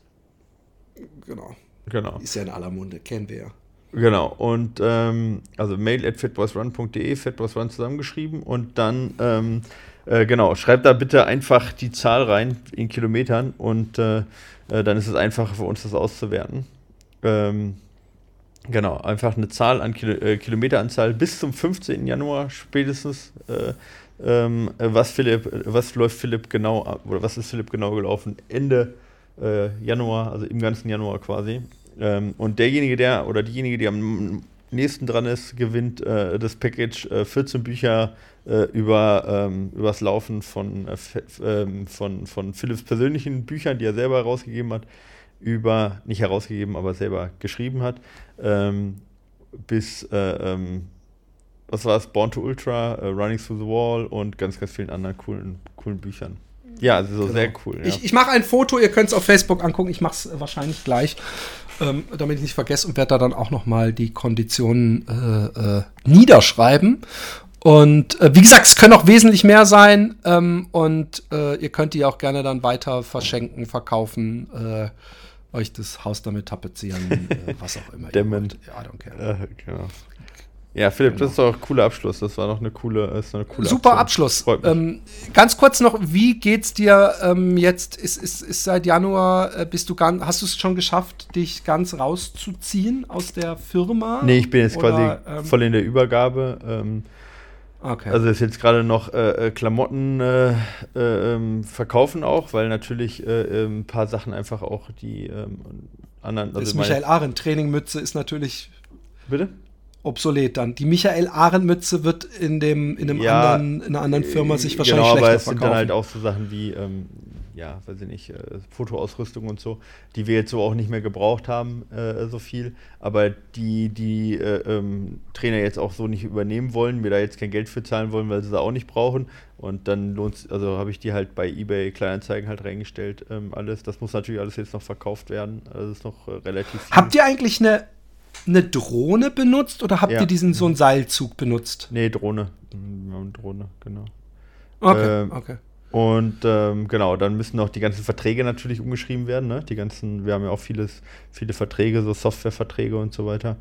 genau. Genau. Ist ja in aller Munde, kennen wir ja. Genau, und ähm, also mail at fatboysrun.de, fatboysrun zusammengeschrieben und dann, ähm, äh, genau, schreibt da bitte einfach die Zahl rein in Kilometern und äh, äh, dann ist es einfacher für uns, das auszuwerten. Ähm, genau, einfach eine Zahl an Kilo, äh, Kilometeranzahl bis zum 15. Januar spätestens. Äh, ähm, was Philipp, was läuft Philipp genau oder was ist Philipp genau gelaufen? Ende äh, Januar, also im ganzen Januar quasi. Ähm, und derjenige, der oder diejenige, die am nächsten dran ist, gewinnt äh, das Package äh, 14 Bücher äh, über ähm, das Laufen von, äh, ähm, von, von Philips persönlichen Büchern, die er selber herausgegeben hat, über, nicht herausgegeben, aber selber geschrieben hat, ähm, bis, äh, ähm, was war es, Born to Ultra, äh, Running Through the Wall und ganz, ganz vielen anderen coolen, coolen Büchern. Ja, also so genau. sehr cool. Ja. Ich, ich mache ein Foto, ihr könnt es auf Facebook angucken, ich mache es wahrscheinlich gleich ähm, damit ich nicht vergesse und werde da dann auch noch mal die Konditionen äh, äh, niederschreiben. Und äh, wie gesagt, es können auch wesentlich mehr sein ähm, und äh, ihr könnt die auch gerne dann weiter verschenken, verkaufen, äh, euch das Haus damit tapezieren, [LAUGHS] äh, was auch immer. Dämmen. Ja, I don't care. genau. Ja, Philipp, genau. das ist doch ein cooler Abschluss. Das war noch eine coole, ist eine coole Super Aktion. Abschluss. Ähm, ganz kurz noch, wie geht's dir ähm, jetzt? Ist, ist, ist seit Januar, äh, bist du ganz, hast du es schon geschafft, dich ganz rauszuziehen aus der Firma? Nee, ich bin jetzt Oder, quasi ähm, voll in der Übergabe. Ähm, okay. Also ist jetzt gerade noch äh, äh Klamotten äh, äh, ähm, verkaufen auch, weil natürlich ein paar Sachen einfach auch die anderen. Also das Michael Arendt Trainingmütze ist natürlich. Bitte? Obsolet dann. Die Michael Arendt-Mütze wird in, dem, in, einem ja, anderen, in einer anderen Firma sich wahrscheinlich genau, schlechter aber es verkaufen. sind dann halt auch so Sachen wie, ähm, ja, weiß ich nicht, äh, Fotoausrüstung und so, die wir jetzt so auch nicht mehr gebraucht haben, äh, so viel, aber die die äh, ähm, Trainer jetzt auch so nicht übernehmen wollen, mir da jetzt kein Geld für zahlen wollen, weil sie es auch nicht brauchen und dann lohnt also habe ich die halt bei eBay Kleinanzeigen halt reingestellt, ähm, alles. Das muss natürlich alles jetzt noch verkauft werden, also ist noch äh, relativ viel. Habt ihr eigentlich eine eine Drohne benutzt oder habt ja. ihr diesen so einen Seilzug benutzt? Nee, Drohne. Drohne, genau. Okay, ähm, okay. Und ähm, genau, dann müssen auch die ganzen Verträge natürlich umgeschrieben werden. Ne? Die ganzen, wir haben ja auch vieles, viele Verträge, so Softwareverträge und so weiter.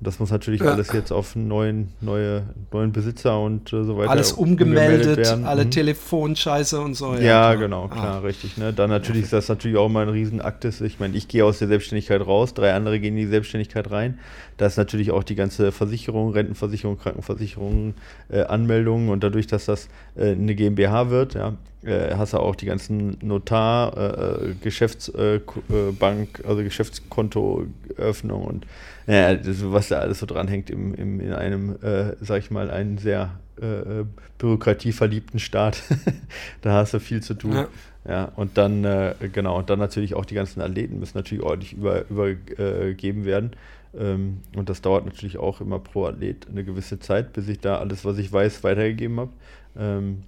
Das muss natürlich ja. alles jetzt auf neuen, neue, neuen Besitzer und äh, so weiter. Alles umgemeldet, alle mhm. Telefonscheiße und so. Ja, ja genau, klar, ah. richtig. Ne? Dann natürlich ist das natürlich auch mal ein Riesenakt. Ich meine, ich gehe aus der Selbstständigkeit raus, drei andere gehen in die Selbstständigkeit rein. Da ist natürlich auch die ganze Versicherung, Rentenversicherung, Krankenversicherung, äh, Anmeldungen und dadurch, dass das äh, eine GmbH wird, ja, äh, hast du auch die ganzen Notar, äh, äh, Geschäftsbank, also Geschäftskontoöffnung und naja, das, was da alles so dranhängt im, im, in einem, äh, sag ich mal, einen sehr äh, bürokratieverliebten Staat. [LAUGHS] da hast du viel zu tun. Ja. ja und dann, äh, genau, und dann natürlich auch die ganzen Athleten müssen natürlich ordentlich über, übergeben werden. Ähm, und das dauert natürlich auch immer pro Athlet eine gewisse Zeit, bis ich da alles, was ich weiß, weitergegeben habe. Ähm,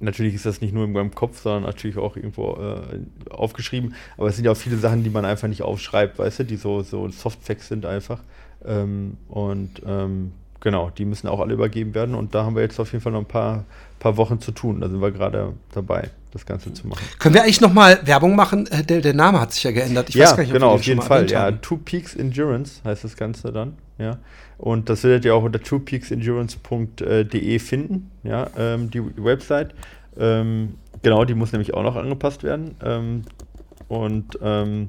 natürlich ist das nicht nur in meinem Kopf, sondern natürlich auch irgendwo äh, aufgeschrieben. Aber es sind ja auch viele Sachen, die man einfach nicht aufschreibt, weißt du, die so, so Softfacts sind einfach. Ähm, und ähm, genau, die müssen auch alle übergeben werden. Und da haben wir jetzt auf jeden Fall noch ein paar, paar Wochen zu tun. Da sind wir gerade dabei, das Ganze zu machen. Können wir eigentlich nochmal Werbung machen? Äh, der, der, Name hat sich ja geändert. Ich ja, nicht, genau, auf jeden Fall. Ja, Two Peaks Endurance heißt das Ganze dann. Ja. Und das werdet ihr auch unter twopeaksendurance.de finden, ja, ähm, die Website. Ähm, genau, die muss nämlich auch noch angepasst werden. Ähm, und ähm,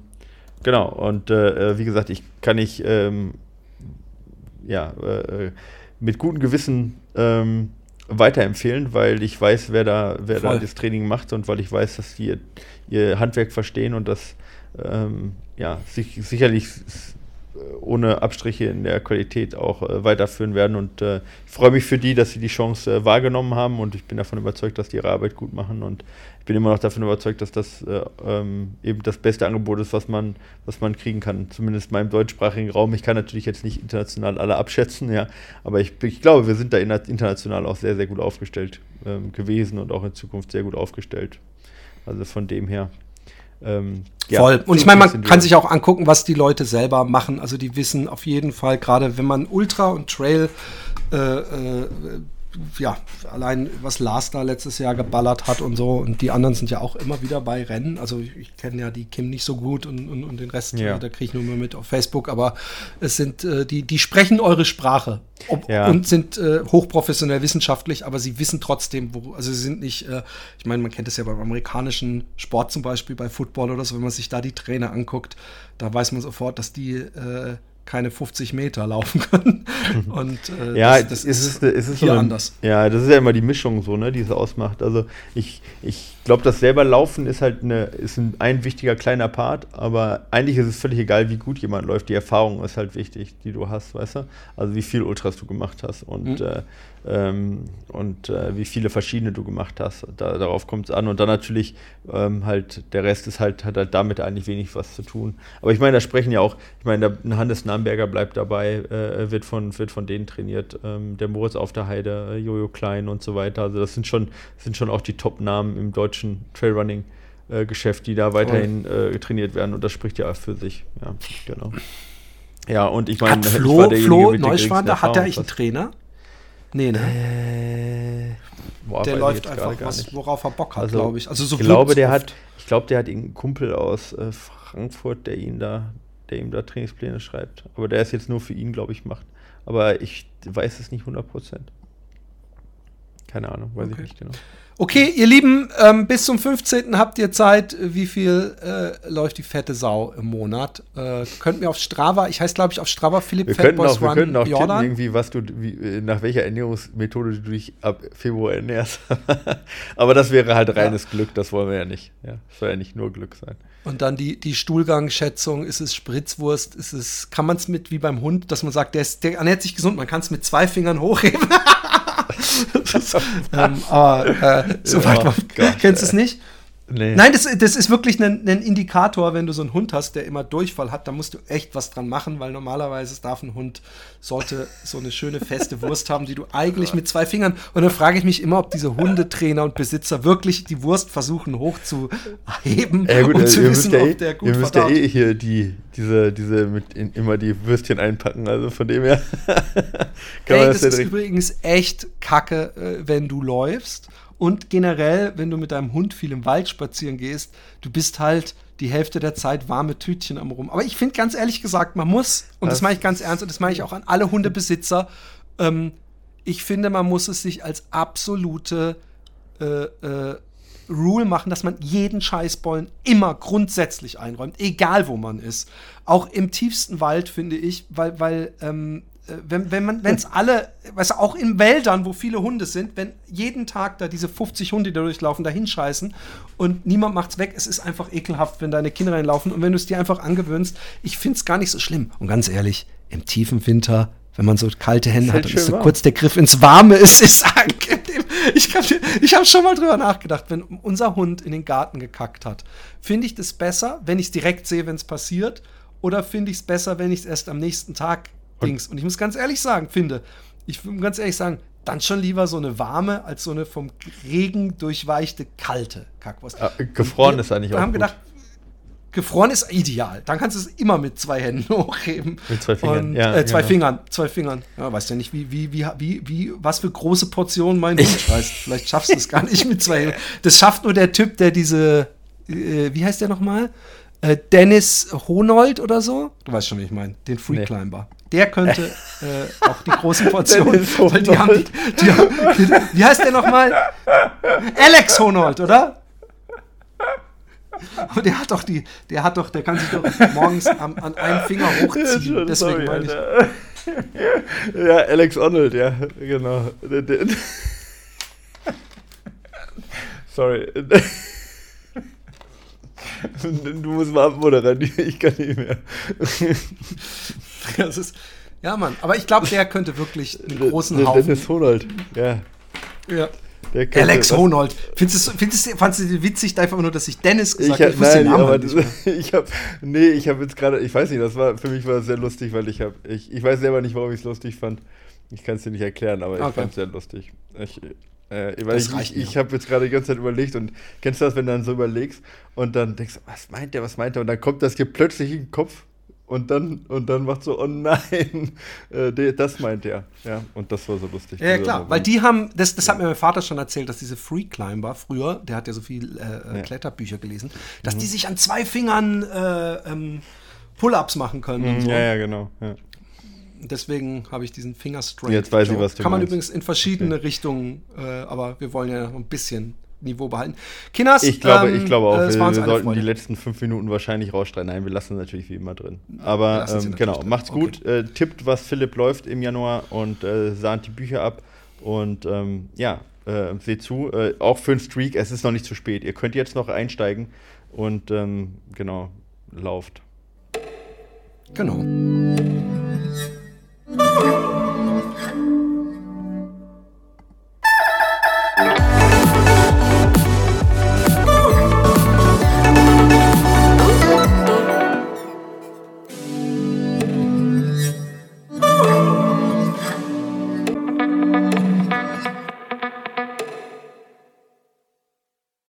genau, und äh, äh wie gesagt, ich kann nicht ähm, ja, äh, mit gutem Gewissen ähm, weiterempfehlen, weil ich weiß, wer da, wer da das Training macht und weil ich weiß, dass die ihr, Handwerk verstehen und das ähm, ja, sich, sicherlich ohne Abstriche in der Qualität auch äh, weiterführen werden. Und äh, ich freue mich für die, dass sie die Chance äh, wahrgenommen haben und ich bin davon überzeugt, dass die ihre Arbeit gut machen. Und ich bin immer noch davon überzeugt, dass das äh, ähm, eben das beste Angebot ist, was man, was man kriegen kann. Zumindest in meinem deutschsprachigen Raum. Ich kann natürlich jetzt nicht international alle abschätzen, ja, aber ich, ich glaube, wir sind da international auch sehr, sehr gut aufgestellt ähm, gewesen und auch in Zukunft sehr gut aufgestellt. Also von dem her. Ähm, ja, Voll. Und ich meine, man kann sich auch angucken, was die Leute selber machen. Also die wissen auf jeden Fall, gerade wenn man Ultra und Trail äh, äh, ja, allein was Lars da letztes Jahr geballert hat und so. Und die anderen sind ja auch immer wieder bei Rennen. Also ich, ich kenne ja die Kim nicht so gut und, und, und den Rest, ja. da kriege ich nur mal mit auf Facebook. Aber es sind, äh, die, die sprechen eure Sprache ob, ja. und sind äh, hochprofessionell wissenschaftlich, aber sie wissen trotzdem, wo, also sie sind nicht, äh, ich meine, man kennt es ja beim amerikanischen Sport zum Beispiel, bei Football oder so, wenn man sich da die Trainer anguckt, da weiß man sofort, dass die äh, keine 50 Meter laufen können. [LAUGHS] Und äh, ja, das, das ist, ist, ist, ist hier so anders. Ja, das ist ja immer die Mischung so, ne, die es ausmacht. Also ich, ich glaube, das selber Laufen ist halt eine, ist ein, ein, wichtiger kleiner Part, aber eigentlich ist es völlig egal, wie gut jemand läuft. Die Erfahrung ist halt wichtig, die du hast, weißt du? Also wie viel Ultras du gemacht hast und mhm. äh, ähm, und äh, wie viele verschiedene du gemacht hast. Da, darauf kommt es an. Und dann natürlich ähm, halt, der Rest ist halt, hat halt damit eigentlich wenig was zu tun. Aber ich meine, da sprechen ja auch, ich meine, der Hannes Namberger bleibt dabei, äh, wird, von, wird von denen trainiert, ähm, der Moritz auf der Heide, äh, Jojo Klein und so weiter. Also das sind schon, sind schon auch die Top-Namen im deutschen Trailrunning. Äh, Geschäft, die da weiterhin äh, trainiert werden und das spricht ja für sich. Ja, genau. Ja, und ich meine, Flo, Flo Neuschwander, hat er eigentlich einen Trainer? Nee, ne? Äh, boah, der läuft einfach, was, worauf er Bock hat, also, glaube ich. Also so ich glaube, der hat, ich glaube, der hat einen Kumpel aus äh, Frankfurt, der ihn da, der ihm da Trainingspläne schreibt. Aber der ist jetzt nur für ihn, glaube ich, macht. Aber ich weiß es nicht 100% Keine Ahnung, weiß okay. ich nicht genau. Okay, ihr Lieben, ähm, bis zum 15. habt ihr Zeit. Wie viel äh, läuft die fette Sau im Monat? Äh, könnt mir auf Strava, ich heiße glaube ich auf Strava Philipp wir Fatboys auch, Run Wir könnten auch Jordan. tippen, irgendwie, was du, wie, äh, nach welcher Ernährungsmethode du dich ab Februar ernährst. [LAUGHS] Aber das wäre halt reines ja. Glück, das wollen wir ja nicht. Ja, das soll ja nicht nur Glück sein. Und dann die, die Stuhlgangschätzung, ist es Spritzwurst, ist es, kann man es mit wie beim Hund, dass man sagt, der, ist, der ernährt sich gesund, man kann es mit zwei Fingern hochheben. [LAUGHS] ist, [LAUGHS] ähm, aber äh, [LAUGHS] soweit oh, Kennst du es nicht? Nee. Nein, das, das ist wirklich ein, ein, Indikator, wenn du so einen Hund hast, der immer Durchfall hat, da musst du echt was dran machen, weil normalerweise darf ein Hund, sollte so eine schöne feste Wurst haben, die du eigentlich mit zwei Fingern. Und dann frage ich mich immer, ob diese Hundetrainer und Besitzer wirklich die Wurst versuchen hochzuheben, ja, gut, um zu wissen, ob eh, der gut Ihr müsst ja eh hier die, diese, diese mit in, immer die Würstchen einpacken, also von dem her. [LAUGHS] Kann Ey, das, das ist übrigens echt kacke, äh, wenn du läufst und generell, wenn du mit deinem Hund viel im Wald spazieren gehst, du bist halt die Hälfte der Zeit warme Tütchen am Rum. Aber ich finde ganz ehrlich gesagt, man muss, und das, das meine ich ganz ernst, und das meine ich auch an alle Hundebesitzer, ähm, ich finde, man muss es sich als absolute äh, äh, Rule machen, dass man jeden Scheißbollen immer grundsätzlich einräumt, egal wo man ist. Auch im tiefsten Wald, finde ich, weil, weil ähm, äh, wenn, wenn man, wenn es [LAUGHS] alle, weißt du, auch in Wäldern, wo viele Hunde sind, wenn jeden Tag da diese 50 Hunde, die da durchlaufen, da hinscheißen und niemand macht's weg, es ist einfach ekelhaft, wenn deine Kinder reinlaufen und wenn du es dir einfach angewöhnst, ich find's gar nicht so schlimm. Und ganz ehrlich, im tiefen Winter, wenn man so kalte Hände hat und so kurz der Griff ins Warme ist, ist angenehm. Ich, ich habe schon mal drüber nachgedacht, wenn unser Hund in den Garten gekackt hat, finde ich das besser, wenn ich es direkt sehe, wenn es passiert, oder finde ich es besser, wenn ich es erst am nächsten Tag Dings. Und ich muss ganz ehrlich sagen, finde, ich will ganz ehrlich sagen, dann schon lieber so eine warme als so eine vom Regen durchweichte kalte Kackwurst. Ja, gefroren ist eigentlich auch. Wir haben gedacht, gefroren ist ideal. Dann kannst du es immer mit zwei Händen [LAUGHS] hochheben. Mit zwei Fingern. Und, ja, äh, zwei genau. Fingern, zwei Fingern. Ja, weißt ja nicht, wie, wie, wie, wie, wie, was für große Portionen mein Hund [LAUGHS] scheißt. Vielleicht schaffst du es gar nicht mit zwei Händen. Das schafft nur der Typ, der diese, äh, wie heißt der nochmal? Äh, Dennis Honold oder so. Du weißt schon, wie ich meine. Den Free nee. Der könnte [LAUGHS] äh, auch die großen [LAUGHS] Portionen. weil die haben die, die, die, wie heißt der nochmal? Alex Honold, oder? Aber der hat doch die, der hat doch, der kann sich doch morgens am, an einem Finger hochziehen. Ja, Deswegen meine ich. Ja, Alex Honnold, ja, genau. Sorry. Du musst mal abmoderieren, ich kann nicht mehr. [LAUGHS] Das ist, ja, Mann. Aber ich glaube, der könnte wirklich einen großen der, Haufen. Dennis Honold, ja. Ja. Der könnte, Alex Honold. Findest du, findest du, fandst du witzig, einfach nur, dass ich Dennis gesagt Ich habe? hab, wusste nein, den Namen aber das, nicht mehr. [LAUGHS] ich habe, nee, ich habe jetzt gerade, ich weiß nicht, das war für mich war das sehr lustig, weil ich habe, ich, ich weiß selber nicht, warum ich es lustig fand. Ich kann es dir nicht erklären, aber ich Okay. fand es sehr lustig. Ich, äh, weil Das ich, reicht ich, ich habe jetzt gerade die ganze Zeit überlegt und kennst du das, wenn du dann so überlegst und dann denkst du, was meint der, was meint der? Und dann kommt das dir plötzlich in den Kopf und dann, und dann macht so, oh nein, [LAUGHS] äh, das meint er. Ja, und das war so lustig. Ja, ja, klar, Moment. weil die haben, das, das hat mir mein Vater schon erzählt, dass diese Free Climber früher, der hat ja so viel äh, äh, Ja. Mhm. Kletterbücher gelesen, dass die sich an zwei Fingern äh, ähm, Pull-ups machen können und Mhm, so. Ja, ja, genau. Ja. Deswegen habe ich diesen Finger Strength. Jetzt weiß ich, was du Kann man meinst. übrigens in verschiedene Richtungen, äh, aber wir wollen ja noch ein bisschen Niveau behalten. Kinas, ich glaube, ähm, ich glaube auch, äh, wir, wir sollten Freude. die letzten fünf Minuten wahrscheinlich rausstreiten. Nein, wir lassen natürlich wie immer drin. Aber ähm, genau, drin. macht's gut, okay. äh, tippt, was Philipp läuft im Januar und äh, sahnt die Bücher ab. Und ähm, ja, äh, seht zu, äh, auch für einen Streak, es ist noch nicht zu spät. Ihr könnt jetzt noch einsteigen und ähm, genau, lauft. Genau.